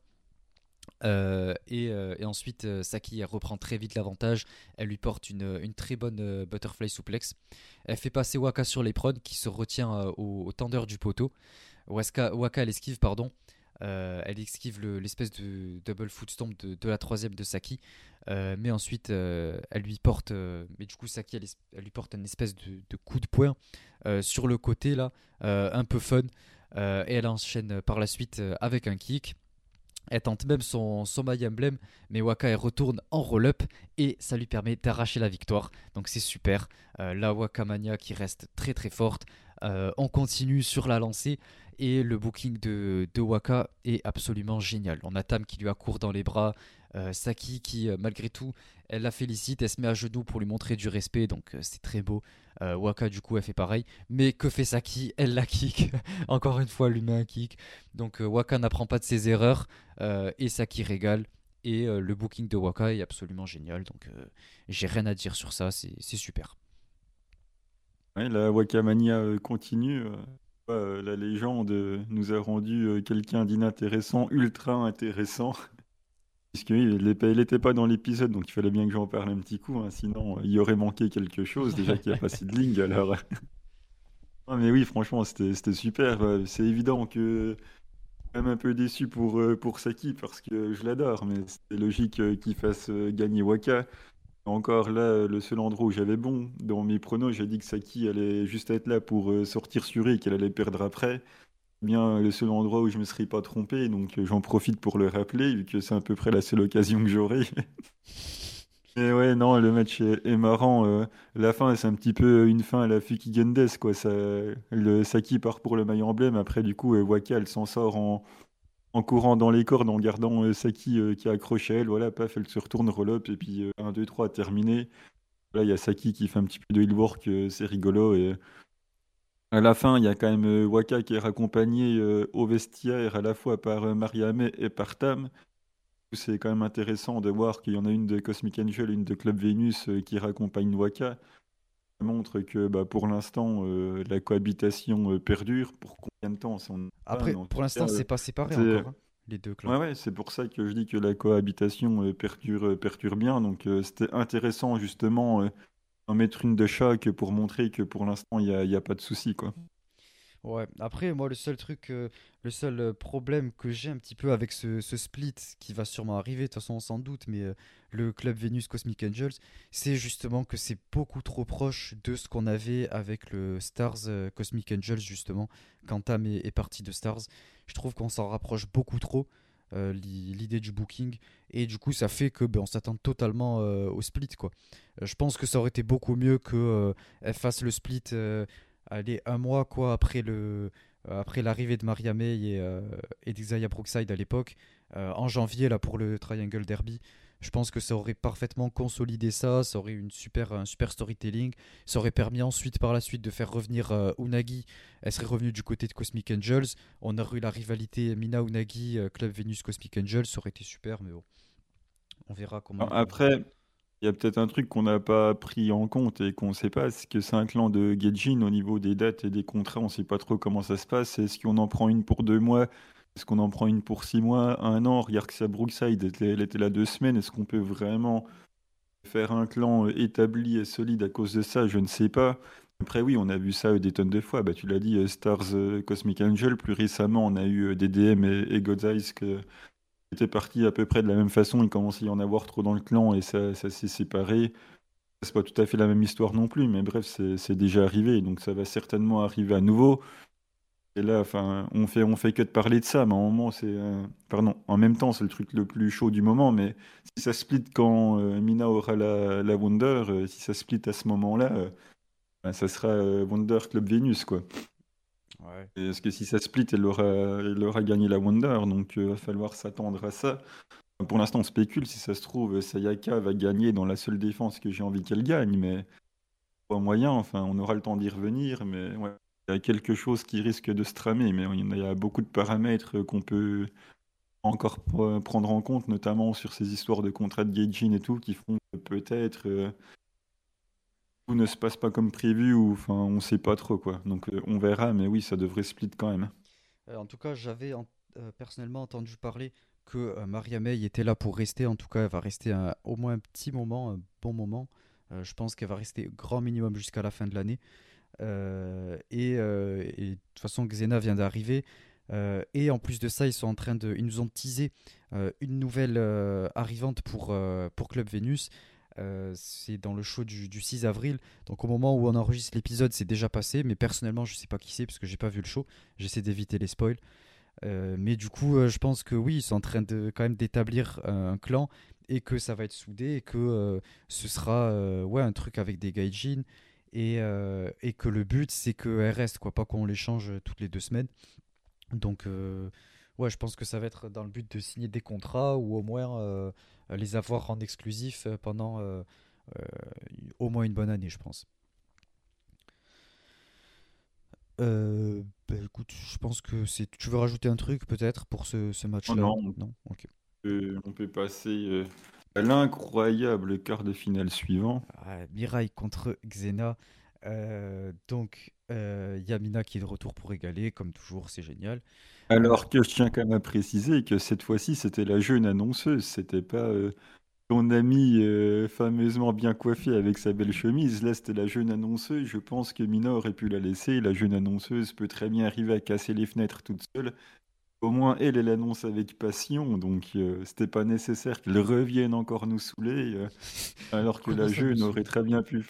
et, et, ensuite, Saki reprend très vite l'avantage. Elle lui porte une, très bonne butterfly suplex. Elle fait passer Waka sur l'éperon qui se retient au, au, tendeur du poteau. Waka, Waka l'esquive, pardon. Elle esquive l'espèce de double foot stomp de, la troisième de Saki. Euh, mais ensuite, euh, elle lui porte, euh, mais du coup, Saki, elle, espèce de, coup de poing sur le côté là, un peu fun. et elle enchaîne par la suite avec un kick. Elle tente même son, son My Emblem, mais Waka elle retourne en roll-up et ça lui permet d'arracher la victoire. Donc c'est super. la Waka Mania qui reste très très forte. On continue sur la lancée et le booking de, Waka est absolument génial. On a Tam qui lui accourt dans les bras, euh, Saki qui, euh, malgré tout, elle la félicite, elle se met à genoux pour lui montrer du respect, donc euh, c'est très beau. Waka, du coup, elle fait pareil. Mais que fait Saki? Elle la kick. Encore une fois, elle lui met un kick. Donc Waka n'apprend pas de ses erreurs et Saki régale. Et le booking de Waka est absolument génial. Donc j'ai rien à dire sur ça, c'est super. La Wakamania continue. la légende nous a rendu quelqu'un d'inintéressant, ultra intéressant. Puisque il n'était pas dans l'épisode, donc il fallait bien que j'en parle un petit coup, hein, sinon il y aurait manqué quelque chose, déjà qu'il n'y a pas Sidling, alors... mais oui, franchement, c'était super. C'est évident que même un peu déçu pour, euh, pour Saki, parce que je l'adore, mais c'est logique euh, qu'il fasse euh, gagner Waka. Encore là, le seul endroit où j'avais bon, dans mes pronos, j'ai dit que Saki allait juste être là pour sortir sur et qu'elle allait perdre après bien le seul endroit où je me serais pas trompé, donc euh, j'en profite pour le rappeler, vu que c'est à peu près la seule occasion que j'aurai. Et ouais, non, le match est, marrant. Euh, la fin, c'est un petit peu une fin à la Fuki Gendes, quoi. Saki part pour le maillot emblème. Après, du coup, euh, Waka, elle s'en sort en, en courant dans les cordes, en gardant Saki qui a accroché elle. Voilà, paf, elle se retourne, roll et puis 1, 2, 3, terminé. Là, il y a Saki qui fait un petit peu de healwork, c'est rigolo. Et à la fin, il y a quand même euh, Waka qui est raccompagné euh, au vestiaire à la fois par euh, Mariame et par Tam. C'est quand même intéressant de voir qu'il y en a une de Cosmic Angel, une de Club Venus qui raccompagne Waka. Montre que bah, pour l'instant, la cohabitation perdure. Pour combien de temps Après, pour l'instant, c'est pas séparé encore, hein, les deux clubs. Ouais, ouais, c'est pour ça que je dis que la cohabitation perdure, perdure bien. Donc c'était intéressant justement en mettre une de chaque pour montrer que pour l'instant, il n'y a, y a, pas de souci, quoi. Ouais, après, moi, le seul truc, euh, le seul euh, problème que j'ai un petit peu avec ce, split qui va sûrement arriver, de toute façon, sans doute, mais euh, le club Venus Cosmic Angels, c'est justement que c'est beaucoup trop proche de ce qu'on avait avec le Stars Cosmic Angels, justement, quand Tam est, est parti de Stars. Je trouve qu'on s'en rapproche beaucoup trop. L'idée du booking et du coup ça fait que ben, on s'attend totalement au split quoi. Je pense que ça aurait été beaucoup mieux que elle fasse le split aller un mois quoi après le après l'arrivée de Maria May et, et d'Isaiah Brookside à l'époque en janvier là pour le Triangle Derby je pense que ça aurait parfaitement consolidé ça, ça aurait une super, un super storytelling. Ça aurait permis ensuite, par la suite, de faire revenir euh, Unagi. Elle serait revenue du côté de Cosmic Angels. On aurait eu la rivalité Mina-Unagi, euh, Club Venus Cosmic Angels. Ça aurait été super, mais bon. On verra comment. Après, il y a peut-être un truc qu'on n'a pas pris en compte et qu'on ne sait pas, c'est que c'est un clan de Gaijin au niveau des dates et des contrats. On ne sait pas trop comment ça se passe. Est-ce qu'on en prend une pour deux mois? Est-ce qu'on en prend une pour six mois, un an? Regarde que ça Brookside, elle était là deux semaines. Est-ce qu'on peut vraiment faire un clan euh, établi et solide à cause de ça? Je ne sais pas. Après, oui, on a vu ça des tonnes de fois. Bah, tu l'as dit, euh, Stars euh, Cosmic Angel. Plus récemment, on a eu DDM et, God's Eyes étaient partis à peu près de la même façon. Il commençait à y en avoir trop dans le clan et ça, ça s'est séparé. C'est pas tout à fait la même histoire non plus, mais bref, c'est déjà arrivé. Donc ça va certainement arriver à nouveau. Et là, enfin, on fait, on fait que de parler de ça, mais en moment, c'est, euh, pardon, en même temps, c'est le truc le plus chaud du moment. Mais si ça split quand euh, Mina aura la, la Wonder, euh, si ça split à ce moment-là, ben, ça sera Wonder Club Venus, quoi. Ouais. Parce que si ça split, elle aura, elle aura gagné la Wonder, donc il va falloir s'attendre à ça. Pour l'instant, on spécule. Si ça se trouve, Sayaka va gagner dans la seule défense que j'ai envie qu'elle gagne, mais pas moyen. Enfin, on aura le temps d'y revenir, mais ouais y a quelque chose qui risque de se tramer, mais il y a beaucoup de paramètres qu'on peut encore prendre en compte, notamment sur ces histoires de contrats de gauging et tout, qui font peut-être euh, ne se passe pas comme prévu ou enfin on sait pas trop quoi. Donc euh, on verra, mais oui, ça devrait split quand même. Euh, en tout cas, j'avais personnellement entendu parler que Maria May était là pour rester. En tout cas, elle va rester au moins un petit moment, un bon moment. je pense qu'elle va rester grand minimum jusqu'à la fin de l'année. Euh, euh, et, de toute façon, Xena vient d'arriver. Euh, et en plus de ça, ils sont en train de, ils nous ont teasé une nouvelle arrivante pour, pour Club Venus. c'est dans le show du, 6 avril. Donc au moment où on enregistre l'épisode, c'est déjà passé. Mais personnellement, je sais pas qui c'est parce que j'ai pas vu le show. J'essaie d'éviter les spoils. mais du coup, je pense que oui, ils sont en train de quand même d'établir un clan et que ça va être soudé et que ce sera ouais un truc avec des gaijin et, euh, et que le but c'est qu'elles restent, quoi, pas qu'on les change toutes les deux semaines. Donc, euh, ouais, je pense que ça va être dans le but de signer des contrats ou au moins euh, les avoir en exclusif pendant au moins une bonne année, je pense. Bah, écoute, je pense que c'est. Tu veux rajouter un truc peut-être pour ce, ce match-là? Non, non. Ok. on peut passer à l'incroyable quart de finale suivant. Ah, Mirai contre Xena. donc, Yamina qui est de retour pour égaler, comme toujours, c'est génial. Alors que je tiens quand même à préciser que cette fois-ci, c'était la jeune annonceuse, c'était pas ton ami euh, fameusement bien coiffé avec sa belle chemise, là c'était la jeune annonceuse. Je pense que Mina aurait pu la laisser. La jeune annonceuse peut très bien arriver à casser les fenêtres toute seule. Au moins, elle, elle annonce avec passion, donc euh, c'était pas nécessaire qu'elle revienne encore nous saouler, euh, alors que la jeune aurait très bien pu.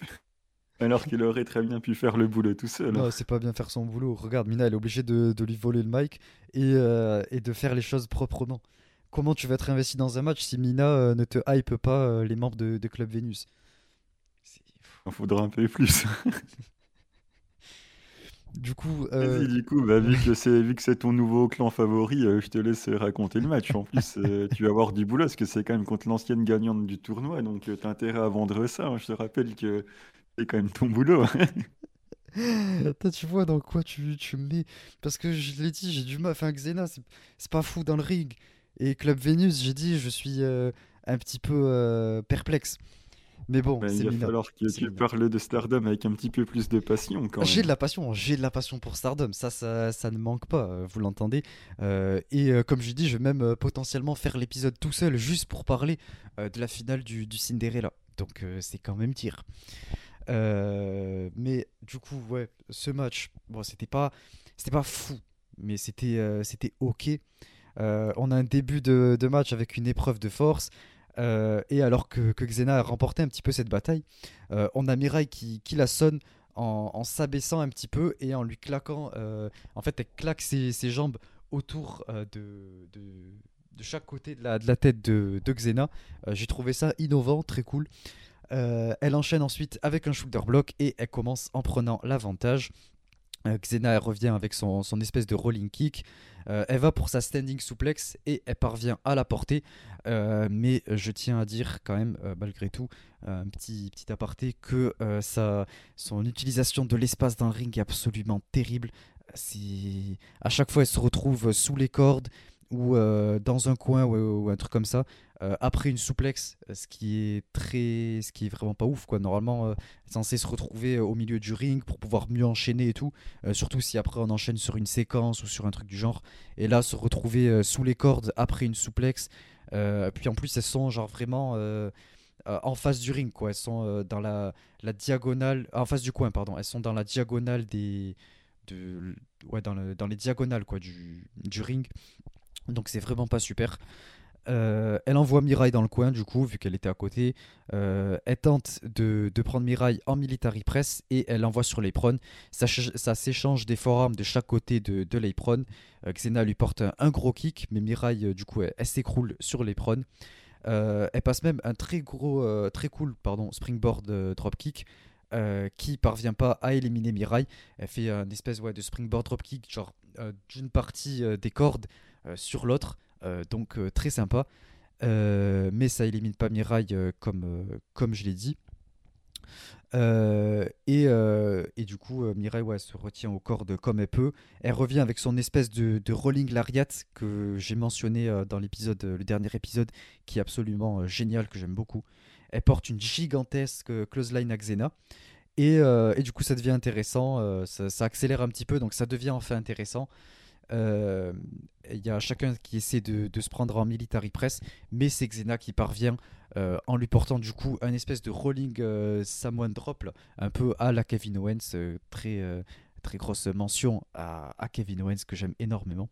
Alors qu'il aurait très bien pu faire le boulot tout seul. Non, c'est pas bien faire son boulot. Regarde, Mina, elle est obligée de, lui voler le mic et, et de faire les choses proprement comment tu vas être investi dans un match si Mina euh, ne te hype pas euh, les membres de, Club Vénus? Il faudra un peu plus. du coup, euh, du coup bah, vu que c'est vu que c'est ton nouveau clan favori, je te laisse raconter le match. En plus, tu vas avoir du boulot parce que c'est quand même contre l'ancienne gagnante du tournoi, donc tu as intérêt à vendre ça. Hein. Je te rappelle que c'est quand même ton boulot. tu vois dans quoi tu, tu me mets Parce que je l'ai dit, j'ai du mal. Enfin, Xena, c'est pas fou dans le ring. Et Club Vénus, j'ai dit, je suis euh, un petit peu euh, perplexe. Mais bon, il va falloir que tu parles de Stardom avec un petit peu plus de passion quand J'ai de la passion, j'ai de la passion pour Stardom, ça, ça, ça ne manque pas, euh, vous l'entendez. et comme je dis, je vais même potentiellement faire l'épisode tout seul juste pour parler de la finale du, du Cinderella. Donc c'est quand même tir. Mais du coup, ouais, ce match, bon, c'était pas, c'était pas fou, mais c'était, c'était ok. Euh, on a un début de, match avec une épreuve de force. Euh, et alors que, Xena a remporté un petit peu cette bataille, euh, on a Mirai qui, la sonne en, s'abaissant un petit peu et en lui claquant. en fait, elle claque ses, jambes autour de, chaque côté de la, tête de, Xena. J'ai trouvé ça innovant, très cool. Elle enchaîne ensuite avec un shoulder block et elle commence en prenant l'avantage. Xena revient avec son, espèce de rolling kick. Euh, elle va pour sa standing suplex et elle parvient à la porter. Euh, mais je tiens à dire quand même, euh, malgré tout, un petit, petit aparté, que son utilisation de l'espace le ring est absolument terrible. À chaque fois, elle se retrouve sous les cordes ou dans un coin ou, un truc comme ça. après une souplex, ce qui est très, ce qui est vraiment pas ouf quoi. Normalement, censé se retrouver au milieu du ring pour pouvoir mieux enchaîner et tout. surtout si après on enchaîne sur une séquence ou sur un truc du genre. Et là, se retrouver sous les cordes après une souplex. puis en plus, elles sont genre vraiment en face du ring quoi. Elles sont dans la, la diagonale, en face du coin pardon. Elles sont dans la diagonale des, de, ouais, dans, le, dans les diagonales quoi du, du ring. Donc c'est vraiment pas super. Euh, elle envoie Mirai dans le coin, du coup, vu qu'elle était à côté. Euh, elle tente de, prendre Mirai en military press et elle l'envoie sur l'apron. Ça, s'échange des forearms de chaque côté de, de l'apron. Euh, Xena lui porte un, gros kick, mais Mirai, du coup, elle, s'écroule sur l'apron. elle passe même un très gros, très cool pardon, springboard dropkick. qui parvient pas à éliminer Mirai. Elle fait un espèce de springboard dropkick, genre d'une partie des cordes sur l'autre. Euh, donc euh, très sympa. mais ça élimine pas Mirai comme, comme je l'ai dit. et, et, du coup, Mirai ouais, se retient aux cordes comme elle peut. Elle revient avec son espèce de, rolling lariat que j'ai mentionné dans l'épisode, le dernier épisode, qui est absolument génial, que j'aime beaucoup. Elle porte une gigantesque close line à Xena. Et, et, du coup, ça devient intéressant. Ça, ça, accélère un petit peu, donc ça devient enfin intéressant. Euh, il y a chacun qui essaie de, se prendre en military press, mais c'est Xena qui parvient euh, en lui portant du coup un espèce de rolling euh, Samoan drop, un peu à la Kevin Owens, très, très grosse mention à, Kevin Owens que j'aime énormément.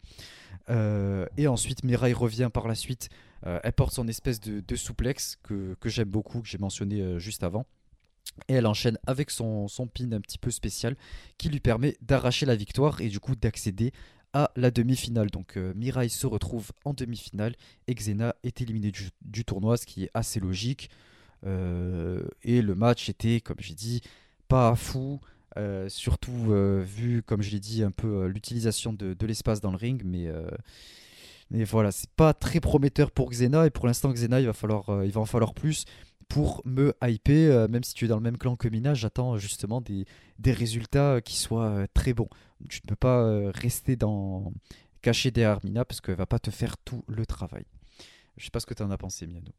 et ensuite Mirai revient par la suite, elle porte son espèce de, de souplex que, j'aime beaucoup, que j'ai mentionné juste avant. Et elle enchaîne avec son, pin un petit peu spécial qui lui permet d'arracher la victoire et du coup d'accéder la demi-finale. Donc euh, Mirai se retrouve en demi-finale et Xena est éliminé du, tournoi, ce qui est assez logique. Euh, et le match était, comme j'ai dit, pas fou. Euh, surtout vu, comme je l'ai dit, un peu l'utilisation de, l'espace dans le ring, mais, mais voilà, c'est pas très prometteur pour Xena. Et pour l'instant, Xena, il va, falloir, il va en falloir plus pour me hyper, même si tu es dans le même clan que Mina, j'attends justement des, des résultats qui soient très bons. Tu ne peux pas rester dans caché derrière Mina parce qu'elle va pas te faire tout le travail. Je sais pas ce que tu en as pensé, Miano.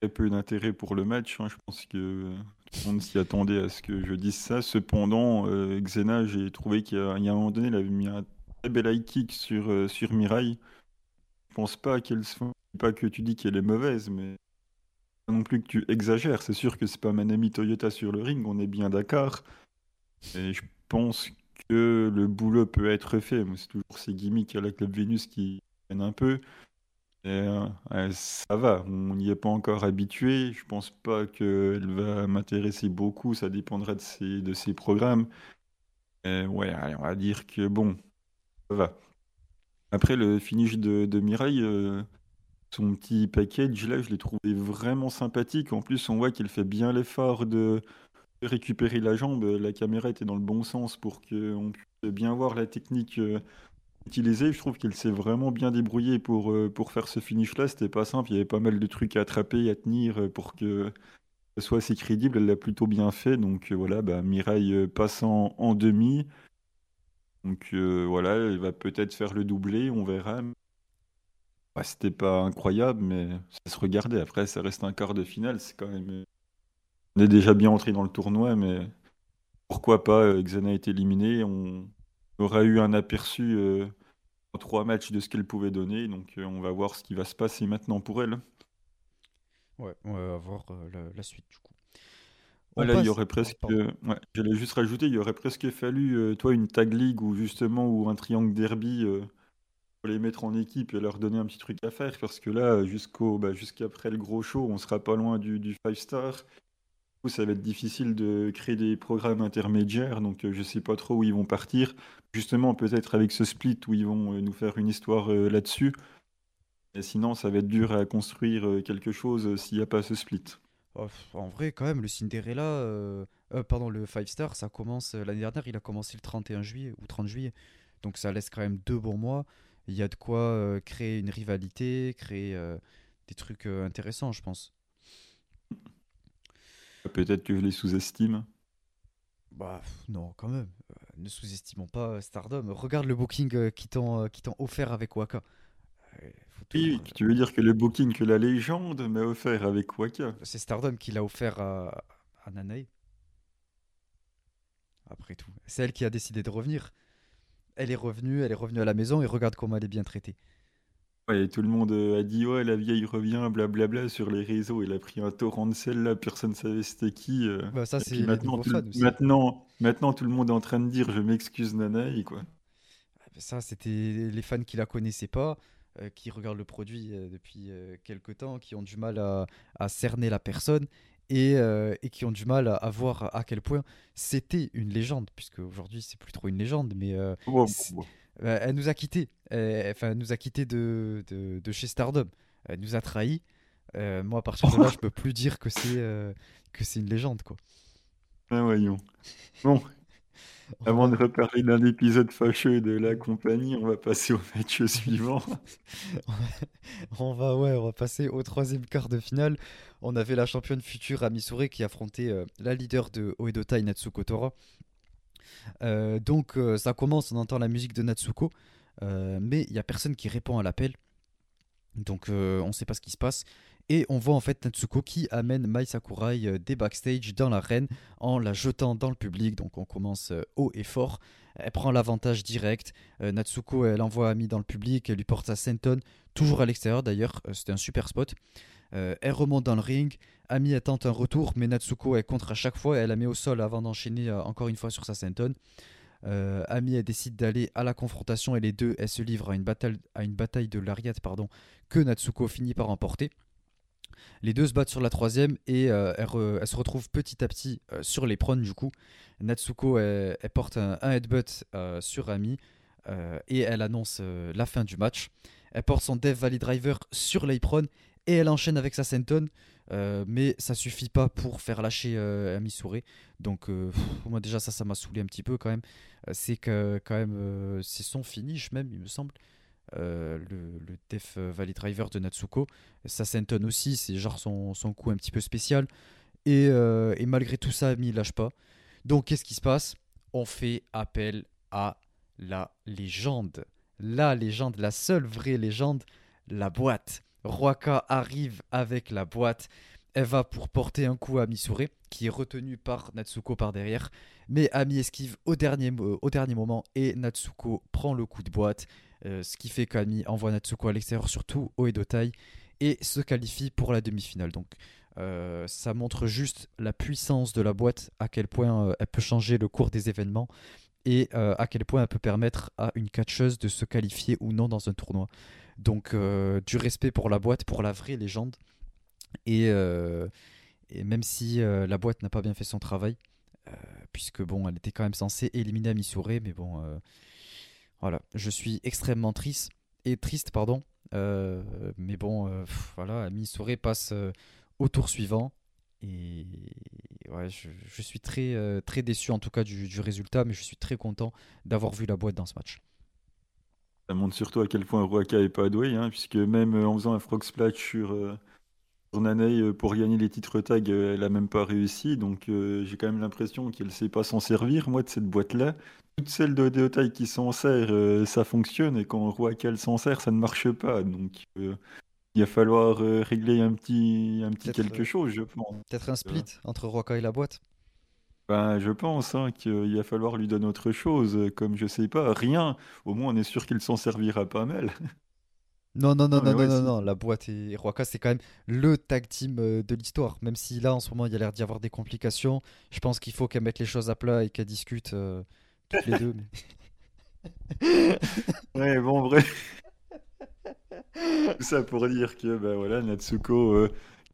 Très peu d'intérêt pour le match. hein. Je pense que tout le monde s'y attendait à ce que je dise ça. Cependant, euh, Xena, j'ai trouvé qu'il y, a un moment donné, il avait mis un très bel high kick sur, euh, sur Mirai. Je pense pas qu'elle soit. Pas que tu dis qu'elle est mauvaise, mais non plus que tu exagères. C'est sûr que c'est pas Manami Toyota sur le ring, on est bien d'accord. Et je pense que le boulot peut être fait. C'est toujours ces gimmicks à la Club Vénus qui viennent un peu. Et, euh, ça va, on n'y est pas encore habitué. Je pense pas qu'elle va m'intéresser beaucoup. Ça dépendra de ses, de ses programmes. Et ouais, allez, on va dire que bon, ça va. Après, le finish de, Mirai, euh, son petit package, là, je l'ai trouvé vraiment sympathique. En plus, on voit qu'il fait bien l'effort de récupérer la jambe. La caméra était dans le bon sens pour qu'on puisse bien voir la technique euh, utilisée. Je trouve qu'il s'est vraiment bien débrouillé pour, euh, pour faire ce finish-là. C'était pas simple. Il y avait pas mal de trucs à attraper, à tenir euh, pour que ce soit assez crédible. Elle l'a plutôt bien fait. Donc voilà, bah, Mirai euh, passant en demi. Donc voilà, elle va peut-être faire le doublé, on verra. Bah, c'était pas incroyable, mais ça se regardait. Après, ça reste un quart de finale. C'est quand même. On est déjà bien entré dans le tournoi, mais pourquoi pas euh, Xana est éliminée. On aura eu un aperçu euh, en trois matchs de ce qu'elle pouvait donner. Donc euh, on va voir ce qui va se passer maintenant pour elle. Ouais, on va voir euh, la, la suite du coup. Voilà, il y aurait presque. Ouais, j'allais juste rajouter, il y aurait presque fallu, euh, toi, une tag league ou justement ou un triangle derby euh, les mettre en équipe et leur donner un petit truc à faire. Parce que là, jusqu'au, bah, jusqu'après le gros show, on sera pas loin du, du 5 star. Du coup, ça va être difficile de créer des programmes intermédiaires. Donc, euh, je sais pas trop où ils vont partir. Justement, peut-être avec ce split où ils vont euh, nous faire une histoire euh, là-dessus. Et sinon, ça va être dur à construire quelque chose s'il n'y a pas ce split. Oh, en vrai, quand même, le Cinderella, pardon, le 5 Star, ça commence l'année dernière, il a commencé le 31 juillet ou 30 juillet. Donc ça laisse quand même deux bons mois. Il y a de quoi euh, créer une rivalité, créer euh, des trucs euh, intéressants, je pense. Peut-être que je les sous-estime. Bah non, quand même. Ne sous-estimons pas Stardom. Regarde le booking qu'ils t'ont offert avec Waka. Oui, tu veux dire que le booking que la légende m'a offert avec Waka. c'est Stardom qui l'a offert à, à Nanae. Après tout, c'est elle qui a décidé de revenir. Elle est revenue, elle est revenue à la maison et regarde comment elle est bien traitée. Ouais, et tout le monde euh, a dit ouais la vieille revient blablabla sur les réseaux. Il a pris un torrent de sel là, personne savait c'était qui. euh. Bah ça c'est maintenant tout, maintenant, maintenant tout le monde est en train de dire je m'excuse Nanaï quoi. Ah, bah, Ça c'était les fans qui la connaissaient pas, euh, qui regardent le produit euh, depuis quelque temps, qui ont du mal à, à cerner la personne et, euh, et qui ont du mal à, à voir à quel point c'était une légende, puisque aujourd'hui c'est plus trop une légende, mais euh. Euh, elle nous a quittés. Enfin, elle nous a quittés de, de, de chez Stardom. Elle nous a trahis. Euh, moi, à partir de là, je peux plus dire que c'est que c'est une légende, quoi. Ah, voyons. Bon, avant de reparler d'un épisode fâcheux de la compagnie, on va passer au match suivant. On va, ouais, on va passer au troisième quart de finale. On avait la championne future Amisure qui affrontait euh, la leader de Oedota et Natsuko Tora. Euh, donc, euh, ça commence, on entend la musique de Natsuko, mais il y a personne qui répond à l'appel. Donc, on ne sait pas ce qui se passe. Et on voit en fait Natsuko qui amène Mai Sakurai euh, des backstage dans l'arène en la jetant dans le public. Donc, on commence euh, haut et fort. Elle prend l'avantage direct. Euh, Natsuko, elle envoie Ami dans le public, elle lui porte sa senton, toujours à l'extérieur d'ailleurs. C'était un super spot. Elle remonte dans le ring. Ami elle tente un retour, mais Natsuko elle contre à chaque fois. Elle la met au sol avant d'enchaîner encore une fois sur sa senton. Euh, Ami elle décide d'aller à la confrontation et les deux elles se livrent à une bataille, à une bataille de lariat pardon, que Natsuko finit par emporter. Les deux se battent sur la troisième et euh, elles se retrouvent petit à petit euh, sur les du coup. Natsuko elle, elle porte un, headbutt euh, sur Ami et elle annonce la fin du match. Elle porte son Dev Valley Driver sur l'apron et elle enchaîne avec sa senton. mais ça suffit pas pour faire lâcher Ami Souré. Donc moi déjà ça ça m'a saoulé un petit peu quand même. C'est quand même c'est son finish même il me semble. Euh, le, le Death Valley Driver de Natsuko. Sa senton aussi c'est genre son, son coup un petit peu spécial. Et, euh, malgré tout ça Ami il lâche pas. Donc qu'est-ce qui se passe? On fait appel à la légende, la légende, la seule vraie légende, la boîte. Roaka arrive avec la boîte. Elle va pour porter un coup à Misure, qui est retenu par Natsuko par derrière. Mais Ami esquive au dernier, au dernier moment et Natsuko prend le coup de boîte. Euh, ce qui fait qu'Ami envoie Natsuko à l'extérieur, surtout au Edotai, et se qualifie pour la demi-finale. Donc euh, ça montre juste la puissance de la boîte, à quel point euh, elle peut changer le cours des événements et à quel point elle peut permettre à une catcheuse de se qualifier ou non dans un tournoi. Donc du respect pour la boîte, pour la vraie légende. Et, et même si la boîte n'a pas bien fait son travail, puisque bon, elle était quand même censée éliminer Amisure, mais bon, je suis extrêmement triste et triste, pardon. Euh, mais bon, euh, voilà, Ami passe euh, au tour suivant. Et ouais, je, suis très, très déçu en tout cas du, résultat, mais je suis très content d'avoir vu la boîte dans ce match. Ça montre surtout à quel point Ruaka est pas doué, hein, puisque même en faisant un frog splash sur, sur pour gagner les titres tag, elle a même pas réussi. Donc j'ai quand même l'impression qu'elle sait pas s'en servir, moi, de cette boîte-là toutes celles de Deotai qui s'en sert, euh, ça fonctionne, et quand Roacal s'en sert, ça ne marche pas. Donc, euh, il va falloir euh, régler un petit, un petit quelque chose, je pense. Peut-être un split entre Roaka et la boîte ben, je pense hein, qu'il va falloir lui donner autre chose, comme je sais pas, rien. Au moins, on est sûr qu'il s'en servira pas mal. Non, non, non, non, non, non, non, la boîte et Roaka, c'est quand même le tag team de l'histoire. Même si là, en ce moment, il y a l'air d'y avoir des complications, je pense qu'il faut qu'elle mette les choses à plat et qu'elle discute les deux. ouais, bon, vrai. Tout ça pour dire que bah, voilà, Natsuko, euh,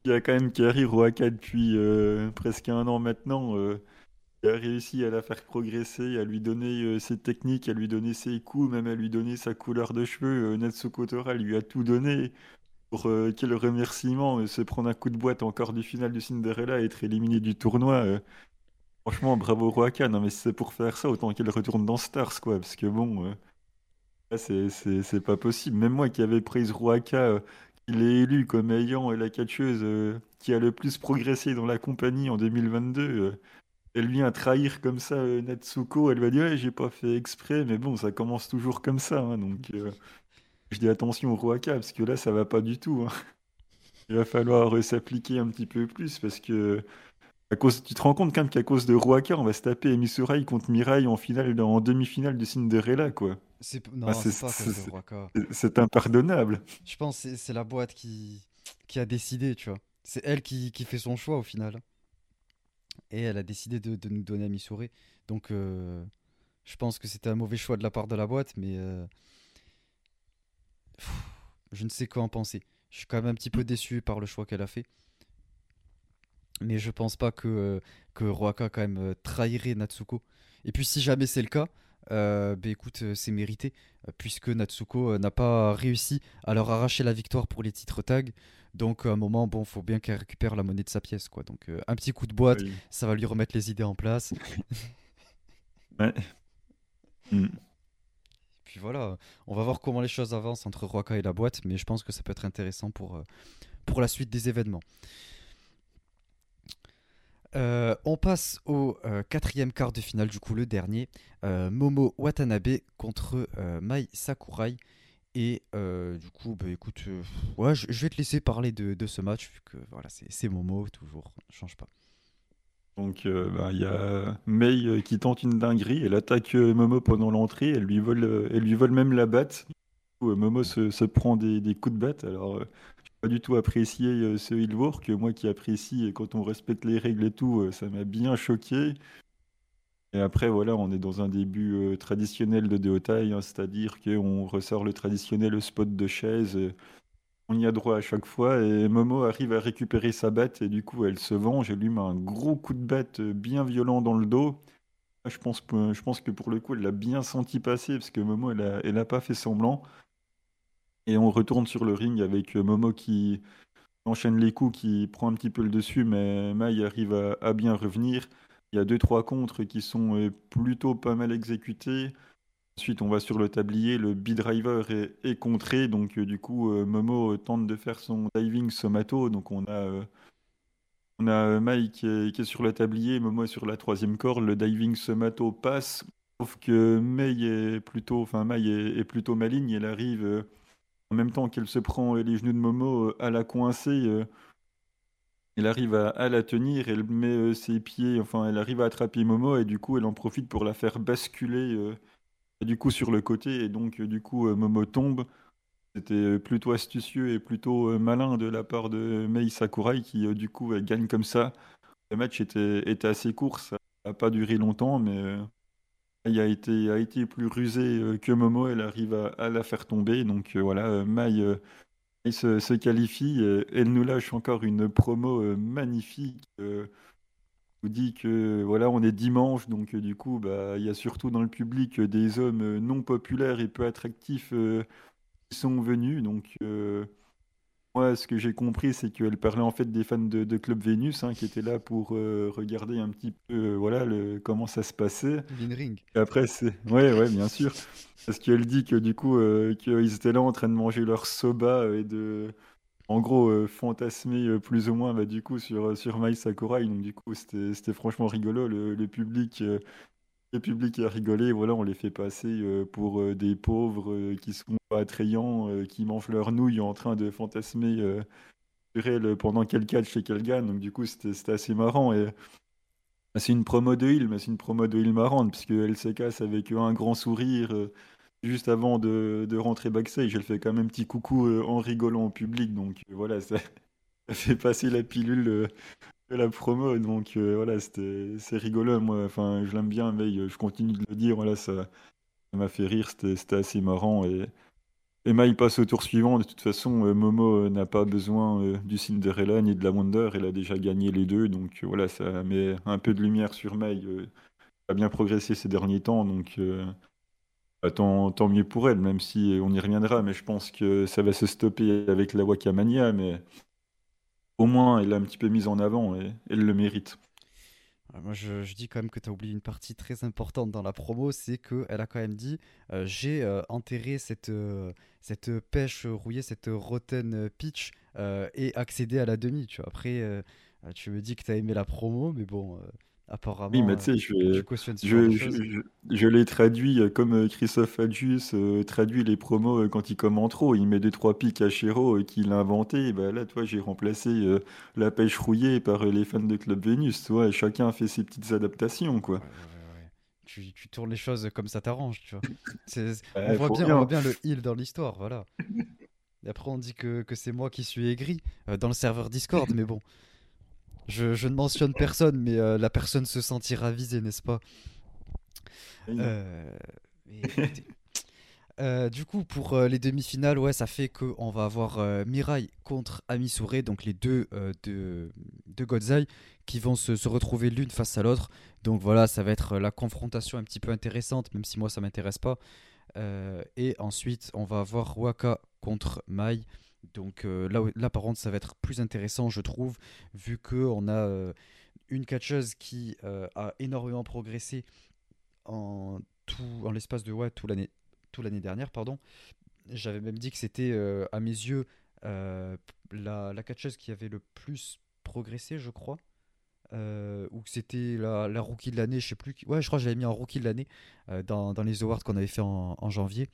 qui a quand même carry Roaka depuis euh, presque un an maintenant, euh, a réussi à la faire progresser, à lui donner ses techniques, à lui donner ses coups, même à lui donner sa couleur de cheveux. Natsuko Tora lui a tout donné pour quel remerciement se prendre un coup de boîte encore du final du Cinderella et être éliminé du tournoi. Franchement, bravo Roaka. Non, mais c'est pour faire ça, autant qu'elle retourne dans Stars, quoi. Parce que bon, euh, c'est pas possible. Même moi qui avais pris Roaka, euh, il est élu comme ayant la catcheuse euh, qui a le plus progressé dans la compagnie en 2022. elle vient trahir comme ça Natsuko. Elle va dire ouais, j'ai pas fait exprès, mais bon, ça commence toujours comme ça. Hein, donc, je dis attention au Roaka, parce que là, ça va pas du tout. Hein. Il va falloir s'appliquer un petit peu plus parce que cause, tu te rends compte quand même qu'à cause de Ruaka, on va se taper Emisorai contre Mirai en finale, en demi-finale de Cinderella, quoi. C'est non, c'est pas de Ruaka. C'est impardonnable. Je pense que c'est la boîte qui, qui a décidé, tu vois. C'est elle qui, qui, fait son choix au final. Et elle a décidé de, de nous donner Amisouré. Donc, euh, je pense que c'était un mauvais choix de la part de la boîte, mais euh, je ne sais quoi en penser. Je suis quand même un petit peu déçu par le choix qu'elle a fait. Mais je pense pas que, euh, que Roaka quand même euh, trahirait Natsuko. Et puis si jamais c'est le cas, euh, bah, écoute, c'est mérité, puisque Natsuko n'a pas réussi à leur arracher la victoire pour les titres tag. Donc à un moment, bon, faut bien qu'elle récupère la monnaie de sa pièce, quoi. Donc un petit coup de boîte, ça va lui remettre les idées en place. ouais. Hmm. Puis voilà, on va voir comment les choses avancent entre Roaka et la boîte, mais je pense que ça peut être intéressant pour, pour la suite des événements. Euh, on passe au euh, quatrième quart de finale, du coup le dernier. Euh, Momo Watanabe contre Mai Sakurai. Et du coup, bah, écoute, ouais, je, vais te laisser parler de, ce match, vu que voilà, c'est Momo, toujours, change pas. Donc bah, il y a Mei qui tente une dinguerie, elle attaque Momo pendant l'entrée, elle, lui vole, elle lui vole même la batte. Momo se, prend des, des, coups de batte. Alors pas du tout apprécié euh, ce que Moi qui apprécie quand on respecte les règles et tout, euh, ça m'a bien choqué. Et après, voilà, on est dans un début euh, traditionnel de Deotai, hein, c'est-à-dire qu'on ressort le traditionnel spot de chaise. on y a droit à chaque fois. Et Momo arrive à récupérer sa batte et du coup, elle se venge. Elle lui met un gros coup de batte bien violent dans le dos. Je pense, que pour le coup, elle l'a bien senti passer parce que Momo, elle n'a pas fait semblant. Et on retourne sur le ring avec euh, Momo qui enchaîne les coups, qui prend un petit peu le dessus, mais Mai arrive à, bien revenir. Il y a deux trois contres qui sont euh, plutôt pas mal exécutés. Ensuite, on va sur le tablier, le B-driver est, contré, donc euh, du coup, Momo tente de faire son diving somato. Donc on a, on a qui est, sur le tablier, Momo est sur la troisième corde, le diving somato passe. Sauf que Mei est plutôt, enfin Mai est, plutôt maligne. Elle arrive en même temps qu'elle se prend les genoux de Momo à la coincer. elle arrive à, la tenir. Elle met ses pieds, enfin elle arrive à attraper Momo et du coup elle en profite pour la faire basculer du coup sur le côté et donc du coup Momo tombe. C'était plutôt astucieux et plutôt malin de la part de Mei Sakurai qui du coup gagne comme ça. Le match était, était assez court, ça n'a pas duré longtemps, mais il a été, plus rusé que Momo. Elle arrive à, la faire tomber. Donc voilà, Mai se, se, qualifie. Elle nous lâche encore une promo magnifique. dit que voilà, on est dimanche, donc du coup, bah, il y a surtout dans le public des hommes non populaires et peu attractifs sont venus. Donc, euh, moi, ce que j'ai compris, c'est qu'elle parlait en fait des fans de, Club Vénus hein, qui étaient là pour euh, regarder un petit peu euh, voilà, le, comment ça se passait. ring. Après, c'est. Ouais, ouais, bien sûr. Parce qu'elle dit que du coup, qu'ils étaient là en train de manger leur soba et de. En gros, fantasmer plus ou moins bah, du coup sur, sur Mai Sakurai. Donc, du coup, c'était franchement rigolo. Le, le public le public a rigolé, voilà, on les fait passer euh, pour euh, des pauvres euh, qui sont attrayants, qui mangent leurs nouilles en train de fantasmer sur elle pendant qu'elle catch et qu'elle gagne. Donc du coup, c'était assez marrant. Et bah, c'est une promo de Hill, mais c'est une promo de Hill marrante, puisqu'elle se casse avec un grand sourire juste avant de, rentrer backstage. Elle fait quand même un petit coucou en rigolant au public. Donc voilà, ça fait passer la pilule la promo, donc euh, voilà, c'est rigolo. Moi, enfin, je l'aime bien, mais je continue de le dire. Voilà, ça, m'a fait rire, c'était, assez marrant. Et, et il passe au tour suivant. De toute façon, euh, Momo euh, n'a pas besoin du Cinderella ni de la Wonder. Elle a déjà gagné les deux, donc voilà, ça met un peu de lumière sur Mai. Elle a bien progressé ces derniers temps, donc bah, tant, tant, mieux pour elle, même si on y reviendra. Mais je pense que ça va se stopper avec la Wakamania, mais au moins, elle l'a un petit peu mise en avant et elle le mérite. Moi, je, dis quand même que tu as oublié une partie très importante dans la promo, c'est qu'elle a quand même dit euh, j'ai euh, enterré cette, euh, cette pêche rouillée, cette rotten pitch et accédé à la demi. Tu vois. Après, tu me dis que tu as aimé la promo, mais bon, Apparemment, oui, mais tu sais, je, je, je, l'ai traduit euh, comme euh, Christophe Adjus euh, traduit les promos quand il commente trop. Il met des trois pics à Chéro qu'il a inventé. bah là, toi, j'ai remplacé la pêche rouillée par les fans de Club Vénus. Toi, chacun fait ses petites adaptations, quoi. tu, tu, tournes les choses comme ça t'arrange, tu vois. on, voit bien, on voit bien le heal dans l'histoire, voilà. Et après, on dit que, que c'est moi qui suis aigri dans le serveur Discord, mais bon. Je, ne mentionne personne, mais euh, la personne se sentira visée, n'est-ce pas? Euh, euh, du coup, pour les demi-finales, ouais, ça fait qu'on va avoir Mirai contre Amisure, donc les deux de, de Godzai, qui vont se, se retrouver l'une face à l'autre. Donc voilà, ça va être la confrontation un petit peu intéressante, même si moi ça m'intéresse pas. et ensuite, on va avoir Waka contre Mai. Donc euh, là, par contre, ça va être plus intéressant, je trouve, vu qu'on a euh, une catcheuse qui euh, a énormément progressé en, en l'espace de ouais, tout l'année dernière. pardon. J'avais même dit que c'était, à mes yeux, la, catcheuse qui avait le plus progressé, je crois. ou que c'était la, rookie de l'année, je sais plus. Ouais, je crois que j'avais mis en rookie de l'année dans, les awards qu'on avait fait en janvier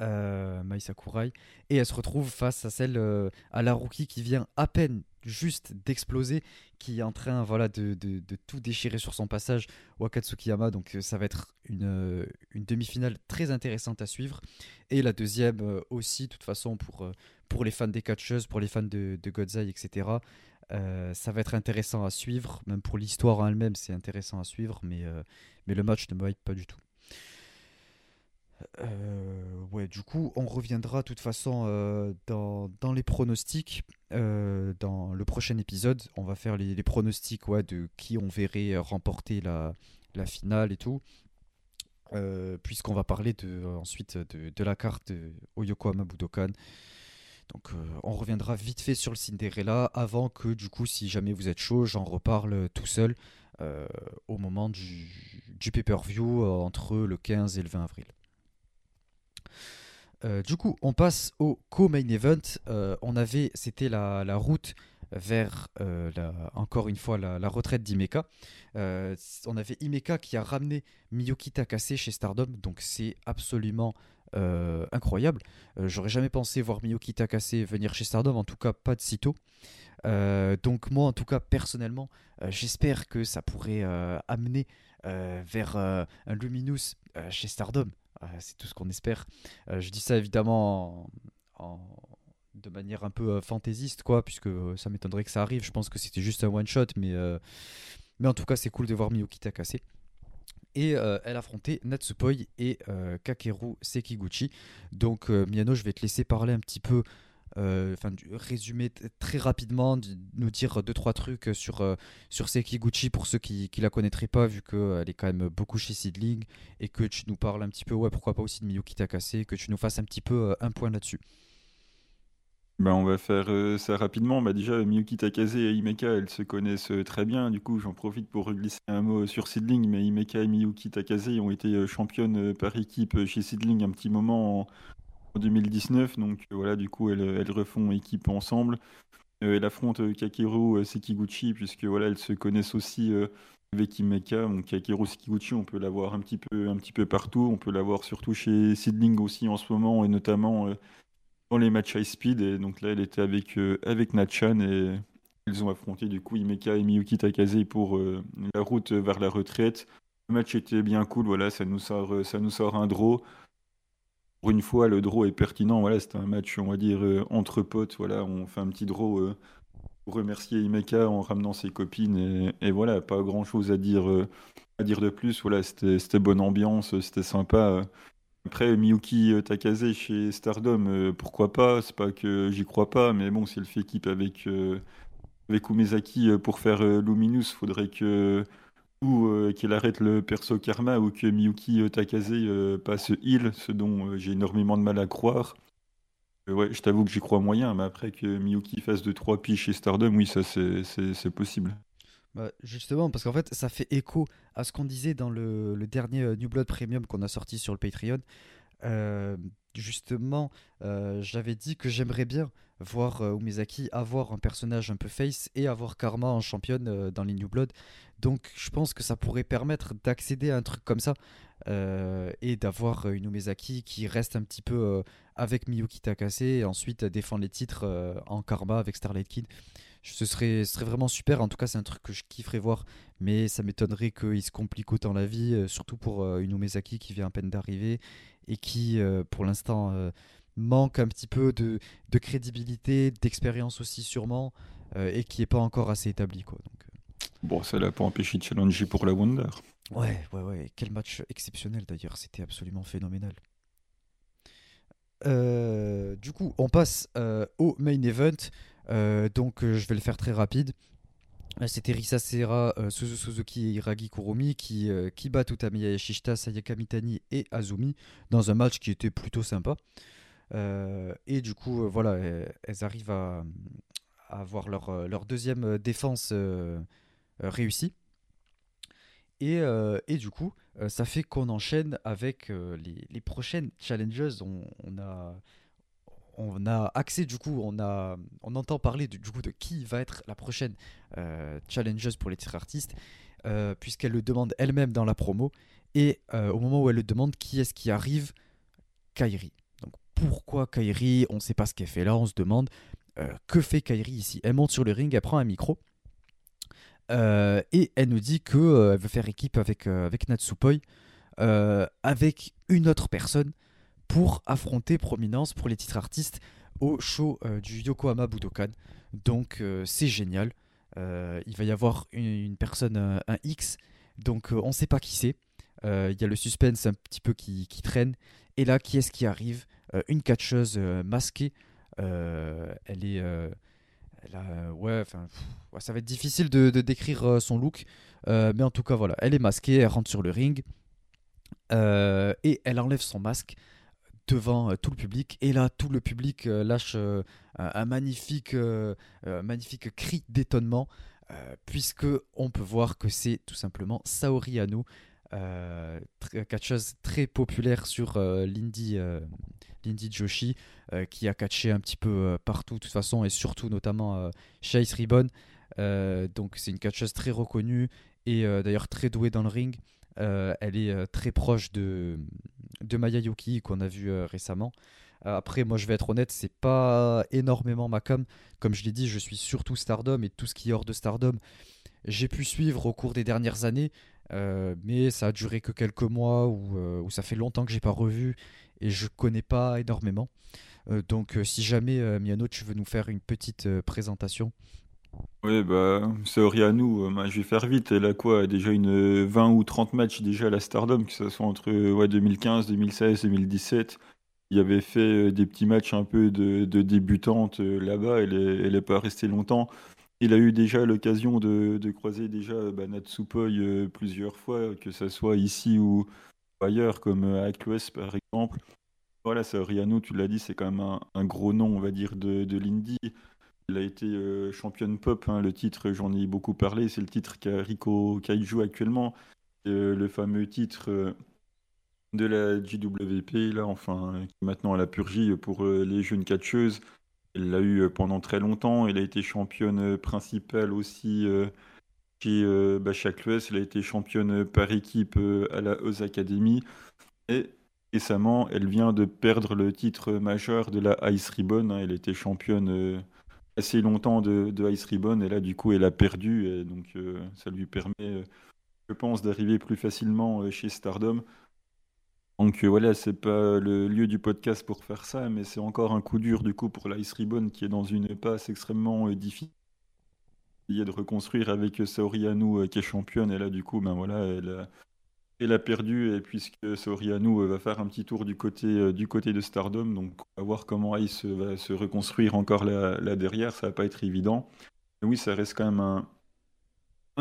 euh, Mai Sakurai, et elle se retrouve face à celle, euh, à la rookie qui vient à peine juste d'exploser, qui est en train voilà, de, de, tout déchirer sur son passage, Wakatsukiyama. Donc euh, ça va être une, euh, une demi-finale très intéressante à suivre. Et la deuxième aussi, de toute façon, pour, pour les fans des catcheuses, pour les fans de, de Godzai, etc. ça va être intéressant à suivre, même pour l'histoire en elle-même, c'est intéressant à suivre, mais, mais le match ne me pas du tout. Euh, du coup, on reviendra de toute façon euh, dans, les pronostics. Euh, dans le prochain épisode, on va faire les, pronostics ouais, de qui on verrait remporter la, la finale et tout. Puisqu'on va parler ensuite de, la carte Oyokohama Budokan. Donc on reviendra vite fait sur le Cinderella avant que du coup si jamais vous êtes chaud j'en reparle tout seul au moment du, du pay-per-view entre le 15 et le 20 avril. Euh, du coup, on passe au co-main event. Euh, on avait, c'était la, route vers encore une fois la, retraite d'Imeka. on avait Imeka qui a ramené Miyuki Takase chez Stardom, donc c'est absolument incroyable. J'aurais jamais pensé voir Miyuki Takase venir chez Stardom, en tout cas pas de sitôt. donc moi, en tout cas personnellement, j'espère que ça pourrait amener vers un Luminous chez Stardom. C'est tout ce qu'on espère. je dis ça évidemment en de manière un peu euh, fantaisiste, quoi, puisque euh, ça m'étonnerait que ça arrive. Je pense que c'était juste un one-shot, mais, euh, mais en tout cas, c'est cool de voir Miyuki Takase. Et elle affrontait Natsupoi et Kakeru Sekiguchi. Donc, Miyano, je vais te laisser parler un petit peu enfin résumer très rapidement, nous dire deux trois trucs sur sur Sekiguchi pour ceux qui qui la connaîtraient pas, vu qu'elle est quand même beaucoup chez Sidling et que tu nous parles un petit peu, ouais pourquoi pas aussi de Miyuki Takase, que tu nous fasses un petit peu un point là-dessus. Bah, on va faire euh, ça rapidement. Bah, déjà, Miyuki Takase et Himeka, elles se connaissent euh, très bien. Du coup, j'en profite pour glisser un mot sur Sidling. Mais Himeka et Miyuki Takase ont été euh, championnes par équipe chez Sidling un petit moment en, 2019. Donc voilà, du coup, elles, refont équipe ensemble. elles affrontent Kakeru Sekiguchi, puisque voilà, elles se connaissent aussi avec Himeka. Donc Kakeru Sekiguchi, on peut la voir un petit peu, un petit peu partout. On peut la voir surtout chez Sidling aussi en ce moment, et notamment les matchs high speed. Et donc là, elle était avec, euh, avec Natchan et ils ont affronté du coup Imeka et Miyuki Takase pour euh, la route vers la retraite. Le match était bien cool, voilà, ça nous euh, ça nous sort un draw. Pour une fois, le draw est pertinent. Voilà, c'était un match, on va dire, entre potes. Voilà, on fait un petit draw pour remercier Imeka en ramenant ses copines. Et, voilà, pas grand chose à dire, à dire de plus. Voilà, c'était bonne ambiance, c'était sympa. Après, Miyuki euh, Takase chez Stardom, euh, pourquoi pas? C'est pas que j'y crois pas, mais bon, si elle fait équipe avec, euh, avec Umezaki pour faire Luminous, faudrait que ou qu'il arrête le perso Karma ou que Miyuki Takase passe heal, ce dont j'ai énormément de mal à croire. ouais, je t'avoue que j'y crois moyen, mais après que Miyuki fasse 2-3 piges chez Stardom, oui, ça c'est possible. Bah, justement, parce qu'en fait, ça fait écho à ce qu'on disait dans le, dernier euh, New Blood Premium qu'on a sorti sur le Patreon. Euh, justement, euh, j'avais dit que j'aimerais bien voir Umezaki avoir un personnage un peu face et avoir Karma en championne dans les New Blood. Donc, je pense que ça pourrait permettre d'accéder à un truc comme ça et d'avoir une Umezaki qui reste un petit peu avec Miyuki Takase et ensuite défendre les titres en Karma avec Starlight Kid ce serait, serait vraiment super. En tout cas, c'est un truc que je kifferais voir, mais ça m'étonnerait qu'il se complique autant la vie, euh, surtout pour euh, une Umezaki qui vient à peine d'arriver et qui, euh, pour l'instant, manque un petit peu de, de crédibilité, d'expérience aussi sûrement, et qui n'est pas encore assez établi. Quoi, donc, Bon, ça l'a pas empêché de challenger pour la Wonder. Ouais, ouais, ouais. Quel match exceptionnel d'ailleurs, c'était absolument phénoménal. du coup, on passe au main event. Euh, donc euh, je vais le faire très rapide. Euh, c'était Risa Serra, Suzuki et Hiragi Kurumi qui, qui battent Utamiya Yashishita, Sayaka Mitani et Azumi dans un match qui était plutôt sympa. et du coup, voilà, elles, arrivent à, avoir leur, leur, deuxième défense réussie. Et, et, du coup, ça fait qu'on enchaîne avec les, les, prochaines challenges. On, on a on a accès du coup, on, entend parler du coup de qui va être la prochaine euh, challengeuse pour les titres artistes, euh, puisqu'elle le demande elle-même dans la promo. Et euh, au moment où elle le demande, qui est-ce qui arrive? Kairi. Donc pourquoi Kairi? On ne sait pas ce qu'elle fait là, on se demande que fait Kairi ici? Elle monte sur le ring, elle prend un micro. et elle nous dit qu'elle veut faire équipe avec, avec Natsupoi, avec une autre personne pour affronter Prominence pour les titres artistes au show euh, du Yokohama Budokan. Donc euh, c'est génial. Euh, il va y avoir une, personne, un X, donc on ne sait pas qui c'est. Il y a le suspense un petit peu qui, traîne. Et là, qui est-ce qui arrive? Une catcheuse masquée. elle est. ouais, ça va être difficile de, de décrire son look. mais en tout cas, voilà, elle est masquée, elle rentre sur le ring. et elle enlève son masque devant euh, tout le public. Et là, tout le public euh, lâche euh, un magnifique, cri d'étonnement, puisque on peut voir que c'est tout simplement Saori Ano catcheuse très populaire sur l'indie Joshi, qui a catché un petit peu partout de toute façon, et surtout notamment euh, Chase Ribbon. donc c'est une catcheuse très reconnue et d'ailleurs très douée dans le ring. Elle est très proche de, de Maya Yuki qu'on a vu récemment. Après, moi, je vais être honnête, c'est pas énormément ma com. Comme je l'ai dit, je suis surtout Stardom et tout ce qui est hors de Stardom, j'ai pu suivre au cours des dernières années. mais ça a duré que quelques mois ou ça fait longtemps que j'ai pas revu et je connais pas énormément. Euh, donc euh, si jamais euh, Miano, tu veux nous faire une petite présentation. Oui, bah, c'est Orianou, je vais faire vite. Elle a quoi Déjà une 20 ou 30 matchs déjà à la Stardom, que ce soit entre ouais, 2015, 2016, 2017. Il avait fait des petits matchs un peu de, débutante là-bas. Elle n'est est pas restée longtemps. Il a eu déjà l'occasion de, croiser déjà bah, Natsupoi plusieurs fois, que ce soit ici ou, ailleurs, comme euh, Aquas par exemple. Voilà, ça, Riano, tu l'as dit, c'est quand même un, gros nom, on va dire, de, de l'indie. Il a été euh, championne pop, hein, le titre, j'en ai beaucoup parlé, c'est le titre qu'a Rico Kaiju actuellement, euh, le fameux titre de la JWP, là, enfin, qui maintenant à la purgie pour les jeunes catcheuses. Il l'a eu pendant très longtemps, il a été championne principale aussi chez euh, elle a été championne par équipe euh, à la Oz Academy. Et récemment, elle vient de perdre le titre majeur de la Ice Ribbon. Hein. Elle était championne euh, assez longtemps de, Ice Ribbon et là, du coup, elle a perdu. Et donc, euh, ça lui permet, je pense, d'arriver plus facilement chez Stardom. Donc voilà, c'est pas le lieu du podcast pour faire ça, mais c'est encore un coup dur du coup pour l'Ice Ribbon qui est dans une passe extrêmement difficile de reconstruire avec Saori Anou qui est championne. Et là, du coup, ben voilà, elle a, elle a perdu. Et puisque Saori Anou va faire un petit tour du côté, euh, du côté de Stardom, donc on va voir comment Ice va se reconstruire encore là, derrière. Ça va pas être évident. Mais oui, ça reste quand même un,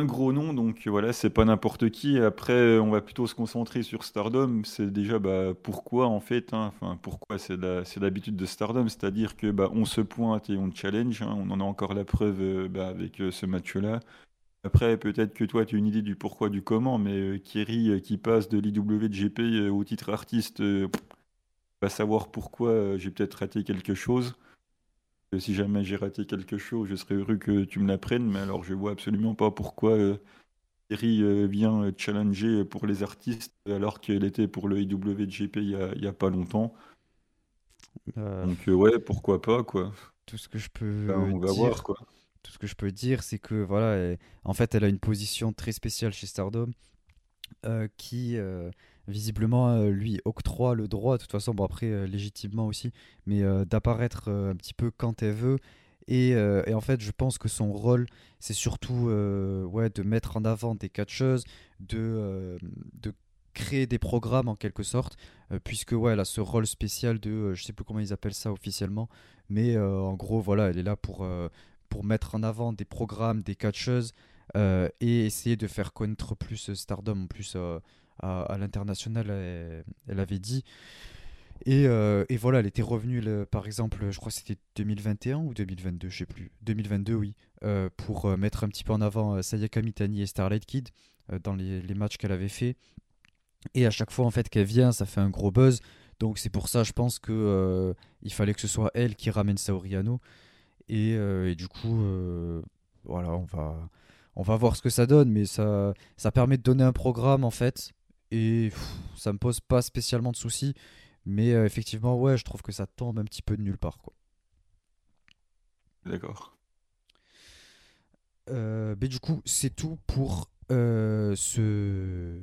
gros nom, donc voilà, c'est pas n'importe qui. Après, on va plutôt se concentrer sur Stardom. C'est déjà bah, pourquoi en fait, hein, enfin pourquoi c'est l'habitude de Stardom, c'est-à-dire que bah, on se pointe et on challenge. Hein. on en a encore la preuve euh, bah, avec euh, ce match-là. Après, peut-être que toi, tu as une idée du pourquoi, du comment, mais euh, Kerry qui passe de l'IWGP au titre artiste, va savoir pourquoi j'ai peut-être raté quelque chose si jamais j'ai raté quelque chose, je serais heureux que tu me l'apprennes, mais alors je vois absolument pas pourquoi euh, euh, vient challenger pour les artistes alors qu'elle était pour le IWGP il y a, pas longtemps. Euh, Donc ouais, pourquoi pas quoi. Tout ce que je peux on va voir quoi. Tout ce que je peux dire, c'est que voilà, en fait, elle a une position très spéciale chez Stardom qui visiblement euh, lui octroie le droit, de toute façon, bon après euh, légitimement aussi, mais euh, d'apparaître un petit peu quand elle veut. Et, en fait, je pense que son rôle, c'est surtout ouais, de mettre en avant des catcheuses, de, de créer des programmes en quelque sorte, puisque ouais, elle a ce rôle spécial de, je sais plus comment ils appellent ça officiellement, mais en gros, voilà, elle est là pour, pour mettre en avant des programmes, des catcheuses, et essayer de faire connaître plus Stardom plus à, l'international, elle, avait dit. Et, euh, et, voilà, elle était revenue, par exemple, je crois que c'était 2021 ou 2022, je sais plus. 2022, oui, euh, pour euh, mettre un petit peu en avant Sayaka Mitani et Starlight Kid dans les, les matchs qu'elle avait fait. Et à chaque fois, en fait, qu'elle vient, ça fait un gros buzz. Donc c'est pour ça, je pense que il fallait que ce soit elle qui ramène Saoriano. Et, et du coup, voilà, on va, on va voir ce que ça donne, mais ça, ça permet de donner un programme en fait et ça me pose pas spécialement de soucis. Mais euh, effectivement, ouais, je trouve que ça tombe un petit peu de nulle part. quoi. D'accord. Euh, mais du coup, c'est tout pour euh, ce,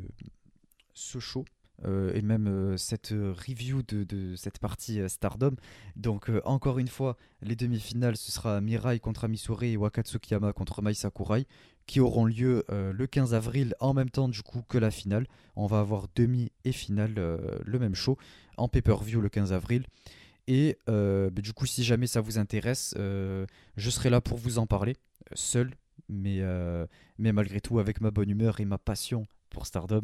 ce show. Et même cette review de, cette partie Stardom. Donc encore une fois, les demi-finales, ce sera Mirai contre Amisure et Wakatsukiyama contre Mai Sakurai qui auront lieu euh, le 15 avril en même temps du coup que la finale. On va avoir demi et finale euh, le même show en pay-per-view le 15 avril. Et euh, bah, du coup, si jamais ça vous intéresse, je serai là pour vous en parler, seul, mais, mais malgré tout avec ma bonne humeur et ma passion pour Stardom.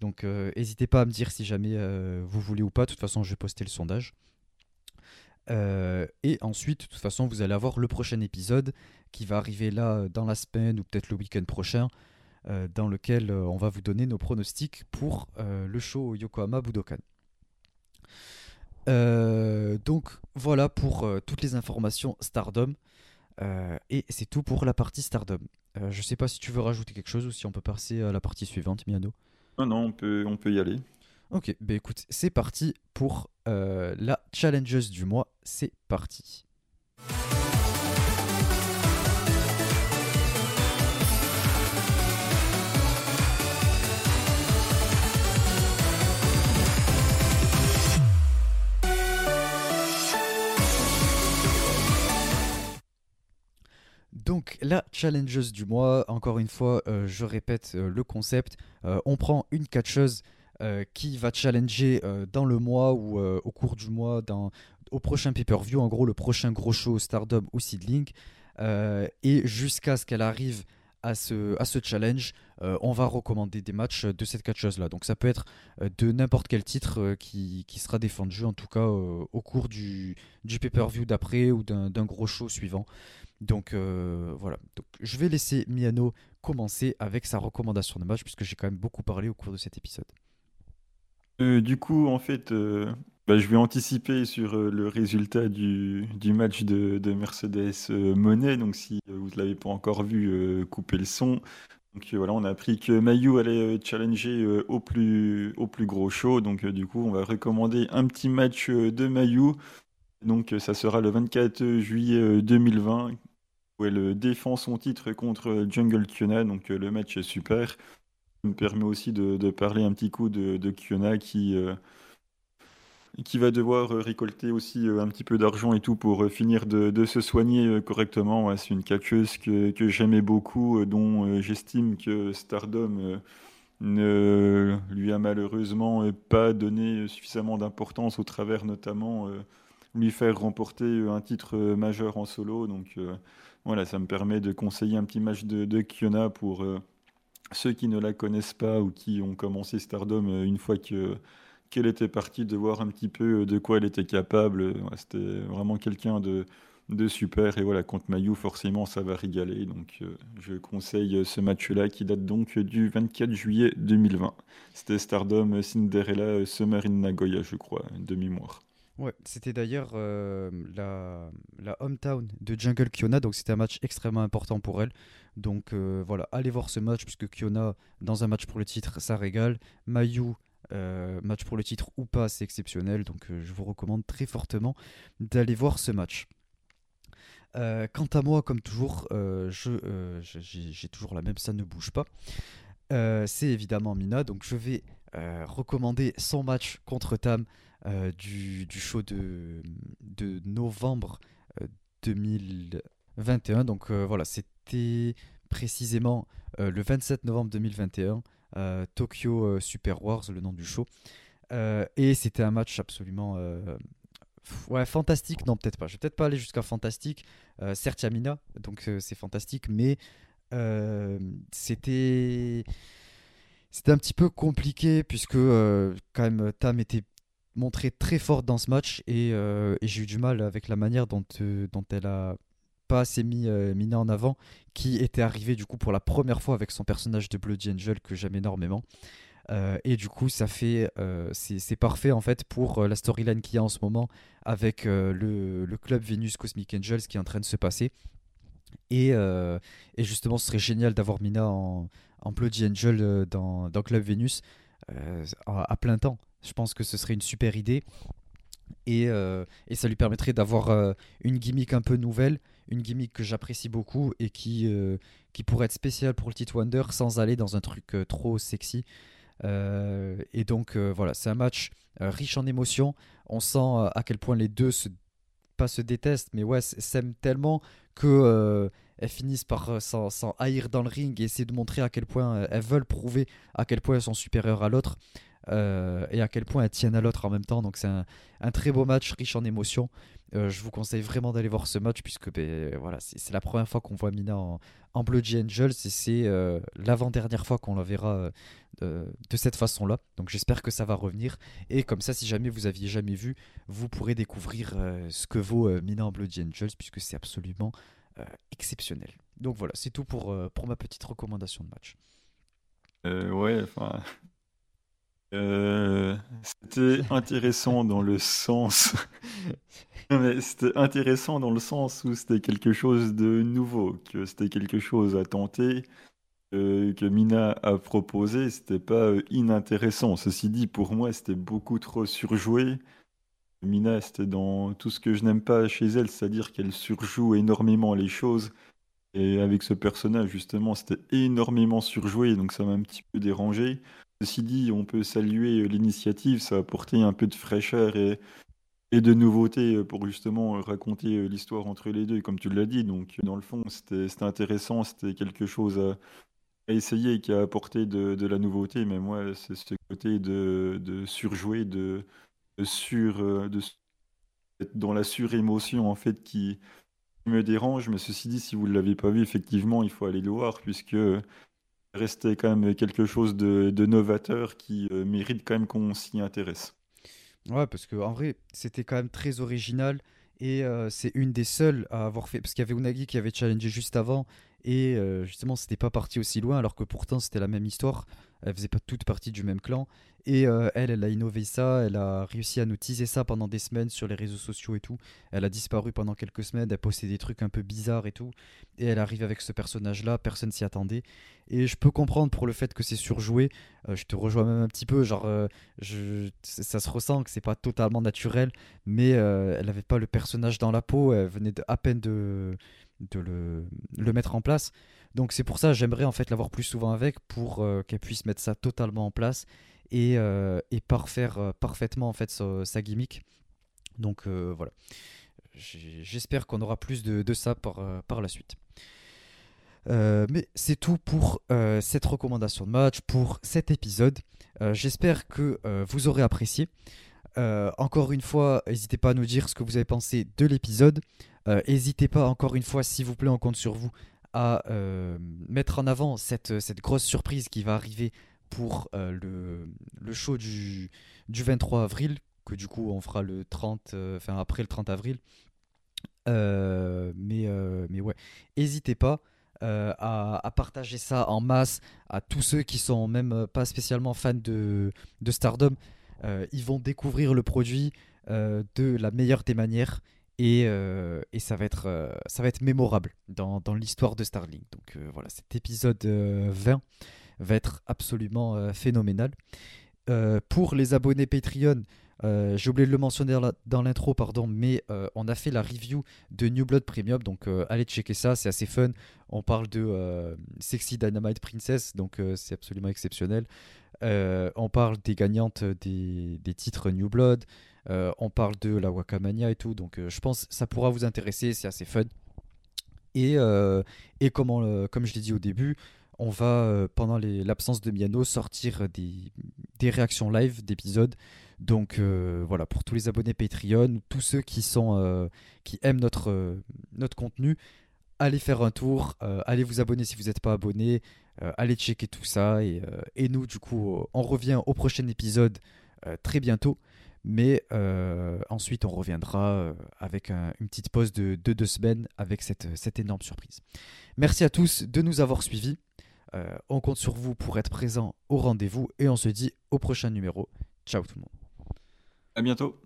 Donc n'hésitez pas à me dire si jamais vous voulez ou pas. De toute façon, je vais poster le sondage. et ensuite, de toute façon, vous allez avoir le prochain épisode qui va arriver là euh, dans la semaine ou peut-être le week-end prochain. dans lequel on va vous donner nos pronostics pour le show Yokohama Budokan. donc voilà pour toutes les informations Stardom. et c'est tout pour la partie Stardom. Je sais pas si tu veux rajouter quelque chose ou si on peut passer à la partie suivante, Miano. Non, non, on peut, on peut y aller. Ok, bah écoute, c'est parti pour la Challenges du mois. C'est parti. Donc la challengeuse du mois, encore une fois, euh, je répète euh, le concept. Euh, on prend une catcheuse qui va challenger dans le mois ou au cours du mois, au prochain pay-per-view, en gros le prochain gros show Stardom ou Seedling. et jusqu'à ce qu'elle arrive à ce, challenge, on va recommander des matchs de cette catcheuse-là. Donc ça peut être de n'importe quel titre qui, sera défendu, en tout cas au cours du pay-per-view d'après ou d'un gros show suivant. Donc euh, voilà, donc, je vais laisser Miano commencer avec sa recommandation de match puisque j'ai quand même beaucoup parlé au cours de cet épisode. Euh, du coup, en fait, euh, bah, je vais anticiper sur le résultat du, match de, Mercedes Monet. Donc, si vous ne l'avez pas encore vu, coupez le son. Donc voilà, on a appris que Mayu allait challenger au, plus, au plus gros show. Donc du coup, on va recommander un petit match de Mayu. Donc ça sera le 24 juillet 2020 où elle défend son titre contre Jungle Kiona, donc euh, le match est super. Ça me permet aussi de, parler un petit coup de, Kiona qui, euh, qui va devoir récolter aussi euh, un petit peu d'argent et tout pour finir de, se soigner correctement. c'est une catcheuse que, j'aimais beaucoup, dont j'estime que Stardom ne lui a malheureusement pas donné suffisamment d'importance au travers notamment lui faire remporter un titre majeur en solo. Voilà, ça me permet de conseiller un petit match de, de Kiona pour euh, ceux qui ne la connaissent pas ou qui ont commencé Stardom euh, une fois que qu'elle était partie, de voir un petit peu euh, de quoi elle était capable. C'était vraiment quelqu'un de, de super. Et voilà, contre Mayu, forcément, ça va régaler. Donc, je conseille ce match-là qui date donc du 24 juillet 2020. C'était Stardom Cinderella Summer in Nagoya, je crois, de mémoire. Ouais, c'était d'ailleurs euh, la, hometown de Jungle Kiona, donc c'était un match extrêmement important pour elle. Donc euh, voilà, allez voir ce match, puisque Kiona, dans un match pour le titre, ça régale. Mayu, euh, match pour le titre ou pas, c'est exceptionnel. Donc je vous recommande très fortement d'aller voir ce match. quant à moi, comme toujours, j'ai toujours la même, ça ne bouge pas. c'est évidemment Mina, donc je vais recommander son match contre Tam. Euh, du, du, show de, de novembre 2021. Euh, Donc euh, voilà, c'était précisément le 27 novembre 2021, Tokyo Super Wars, le nom du show. et c'était un match absolument ouais, fantastique. Non, peut-être pas. Je vais peut-être pas aller jusqu'à fantastique. certes, Yamina, donc c'est fantastique, mais c'était c'était un petit peu compliqué puisque quand même Tam était montré très forte dans ce match euh, et, j'ai eu du mal avec la manière dont, euh, elle a pas assez mis euh, Mina en avant, qui était arrivée du coup pour la première fois avec son personnage de Bloody Angel que j'aime énormément. et du coup, ça fait, c'est parfait en fait pour la storyline qu'il y a en ce moment avec le, le, club Venus Cosmic Angels qui est en train de se passer. Et, et justement, ce serait génial d'avoir Mina en, en Bloody Angel dans, dans Club Venus à plein temps. Je pense que ce serait une super idée. Et, euh, ça lui permettrait d'avoir euh, une gimmick un peu nouvelle, une gimmick que j'apprécie beaucoup et qui, euh, pourrait être spéciale pour le titre Wonder sans aller dans un truc trop sexy. et donc voilà, c'est un match riche en émotions. On sent à quel point les deux se, pas se détestent, mais ouais, s'aiment tellement que elles finissent par s'en haïr dans le ring et essayer de montrer à quel point elles veulent prouver à quel point elles sont supérieures à l'autre. Euh, et à quel point elles tiennent à l'autre en même temps. Donc c'est un, très beau match riche en émotions. Euh, je vous conseille vraiment d'aller voir ce match puisque ben, voilà, c'est la première fois qu'on voit Mina en, en Angels et c'est euh, l'avant-dernière fois qu'on la verra de cette façon-là. Donc j'espère que ça va revenir. Et comme ça, si jamais vous aviez jamais vu, vous pourrez découvrir ce que vaut Mina en Bloody Angels puisque c'est absolument exceptionnel. Donc voilà, c'est tout pour, pour ma petite recommandation de match. ouais, enfin. C'était intéressant dans le sens. c'était intéressant dans le sens où c'était quelque chose de nouveau, que c'était quelque chose à tenter, que Mina a proposé, c'était pas inintéressant. Ceci dit, pour moi, c'était beaucoup trop surjoué. Mina, c'était dans tout ce que je n'aime pas chez elle, c'est-à-dire qu'elle surjoue énormément les choses. Et avec ce personnage, justement, c'était énormément surjoué, donc ça m'a un petit peu dérangé. Ceci dit, on peut saluer l'initiative, ça a apporté un peu de fraîcheur et, de nouveauté pour justement raconter l'histoire entre les deux, comme tu l'as dit. Donc, dans le fond, c'était intéressant, c'était quelque chose à, essayer qui a apporté de, la nouveauté, mais moi, c'est ce côté de, surjouer, de, sur, euh, de, dans la surémotion en fait qui me dérange. Mais ceci dit, si vous ne l'avez pas vu, effectivement, il faut aller le voir puisque restait quand même quelque chose de, novateur qui euh, mérite quand même qu'on s'y intéresse. Ouais, parce que en vrai, c'était quand même très original et euh, c'est une des seules à avoir fait parce qu'il y avait Unagi qui avait challengé juste avant et justement c'était pas parti aussi loin alors que pourtant c'était la même histoire elle faisait pas toute partie du même clan. Et euh, elle, elle a innové ça, elle a réussi à nous teaser ça pendant des semaines sur les réseaux sociaux et tout. Elle a disparu pendant quelques semaines, elle postait des trucs un peu bizarres et tout. Et elle arrive avec ce personnage-là, personne s'y attendait. Et je peux comprendre pour le fait que c'est surjoué. Euh, je te rejoins même un petit peu, genre, euh, ça se ressent que c'est pas totalement naturel, mais elle avait pas le personnage dans la peau, elle venait à peine de, le mettre en place. Donc c'est pour ça j'aimerais en fait l'avoir plus souvent avec pour euh, qu'elle puisse mettre ça totalement en place et, euh, et parfaire euh, parfaitement en fait sa, gimmick. Donc voilà. J'espère qu'on aura plus de, de ça par, par la suite. mais c'est tout pour cette recommandation de match, pour cet épisode. J'espère que vous aurez apprécié. encore une fois, n'hésitez pas à nous dire ce que vous avez pensé de l'épisode. N'hésitez pas, encore une fois, s'il vous plaît, on compte sur vous à euh, mettre en avant cette, cette, grosse surprise qui va arriver pour euh, le, le, show du, du 23 avril, que du coup on fera le 30, euh, enfin après le 30 avril. mais, mais ouais, n'hésitez pas à, à, partager ça en masse à tous ceux qui sont même pas spécialement fans de, de Stardom. ils vont découvrir le produit de la meilleure des manières et, euh, et, ça, va être, euh, ça va être mémorable dans, dans l'histoire de Starlink. Donc euh, voilà, cet épisode 20 va être absolument phénoménal. pour les abonnés Patreon, j'ai oublié de le mentionner dans l'intro, pardon, mais on a fait la review de New Blood Premium, donc allez checker ça, c'est assez fun. On parle de Sexy Dynamite Princess, donc c'est absolument exceptionnel. on parle des gagnantes des, des titres New Blood. Euh, on parle de la Wakamania et tout, donc euh, je pense que ça pourra vous intéresser, c'est assez fun. Et, euh, comme, je l'ai dit au début, on va, pendant l'absence de Miano, sortir des, réactions live d'épisodes. Donc voilà, pour tous les abonnés Patreon, tous ceux qui, sont, qui aiment notre, contenu, allez faire un tour, allez vous abonner si vous n'êtes pas abonné, allez checker tout ça. Et, nous, du coup, on revient au prochain épisode très bientôt. Mais euh, ensuite, on reviendra euh, avec une petite pause de, deux semaines avec cette, énorme surprise. Merci à tous de nous avoir suivis. Euh, on compte sur vous pour être présent au rendez-vous et on se dit au prochain numéro. Ciao tout le monde. À bientôt.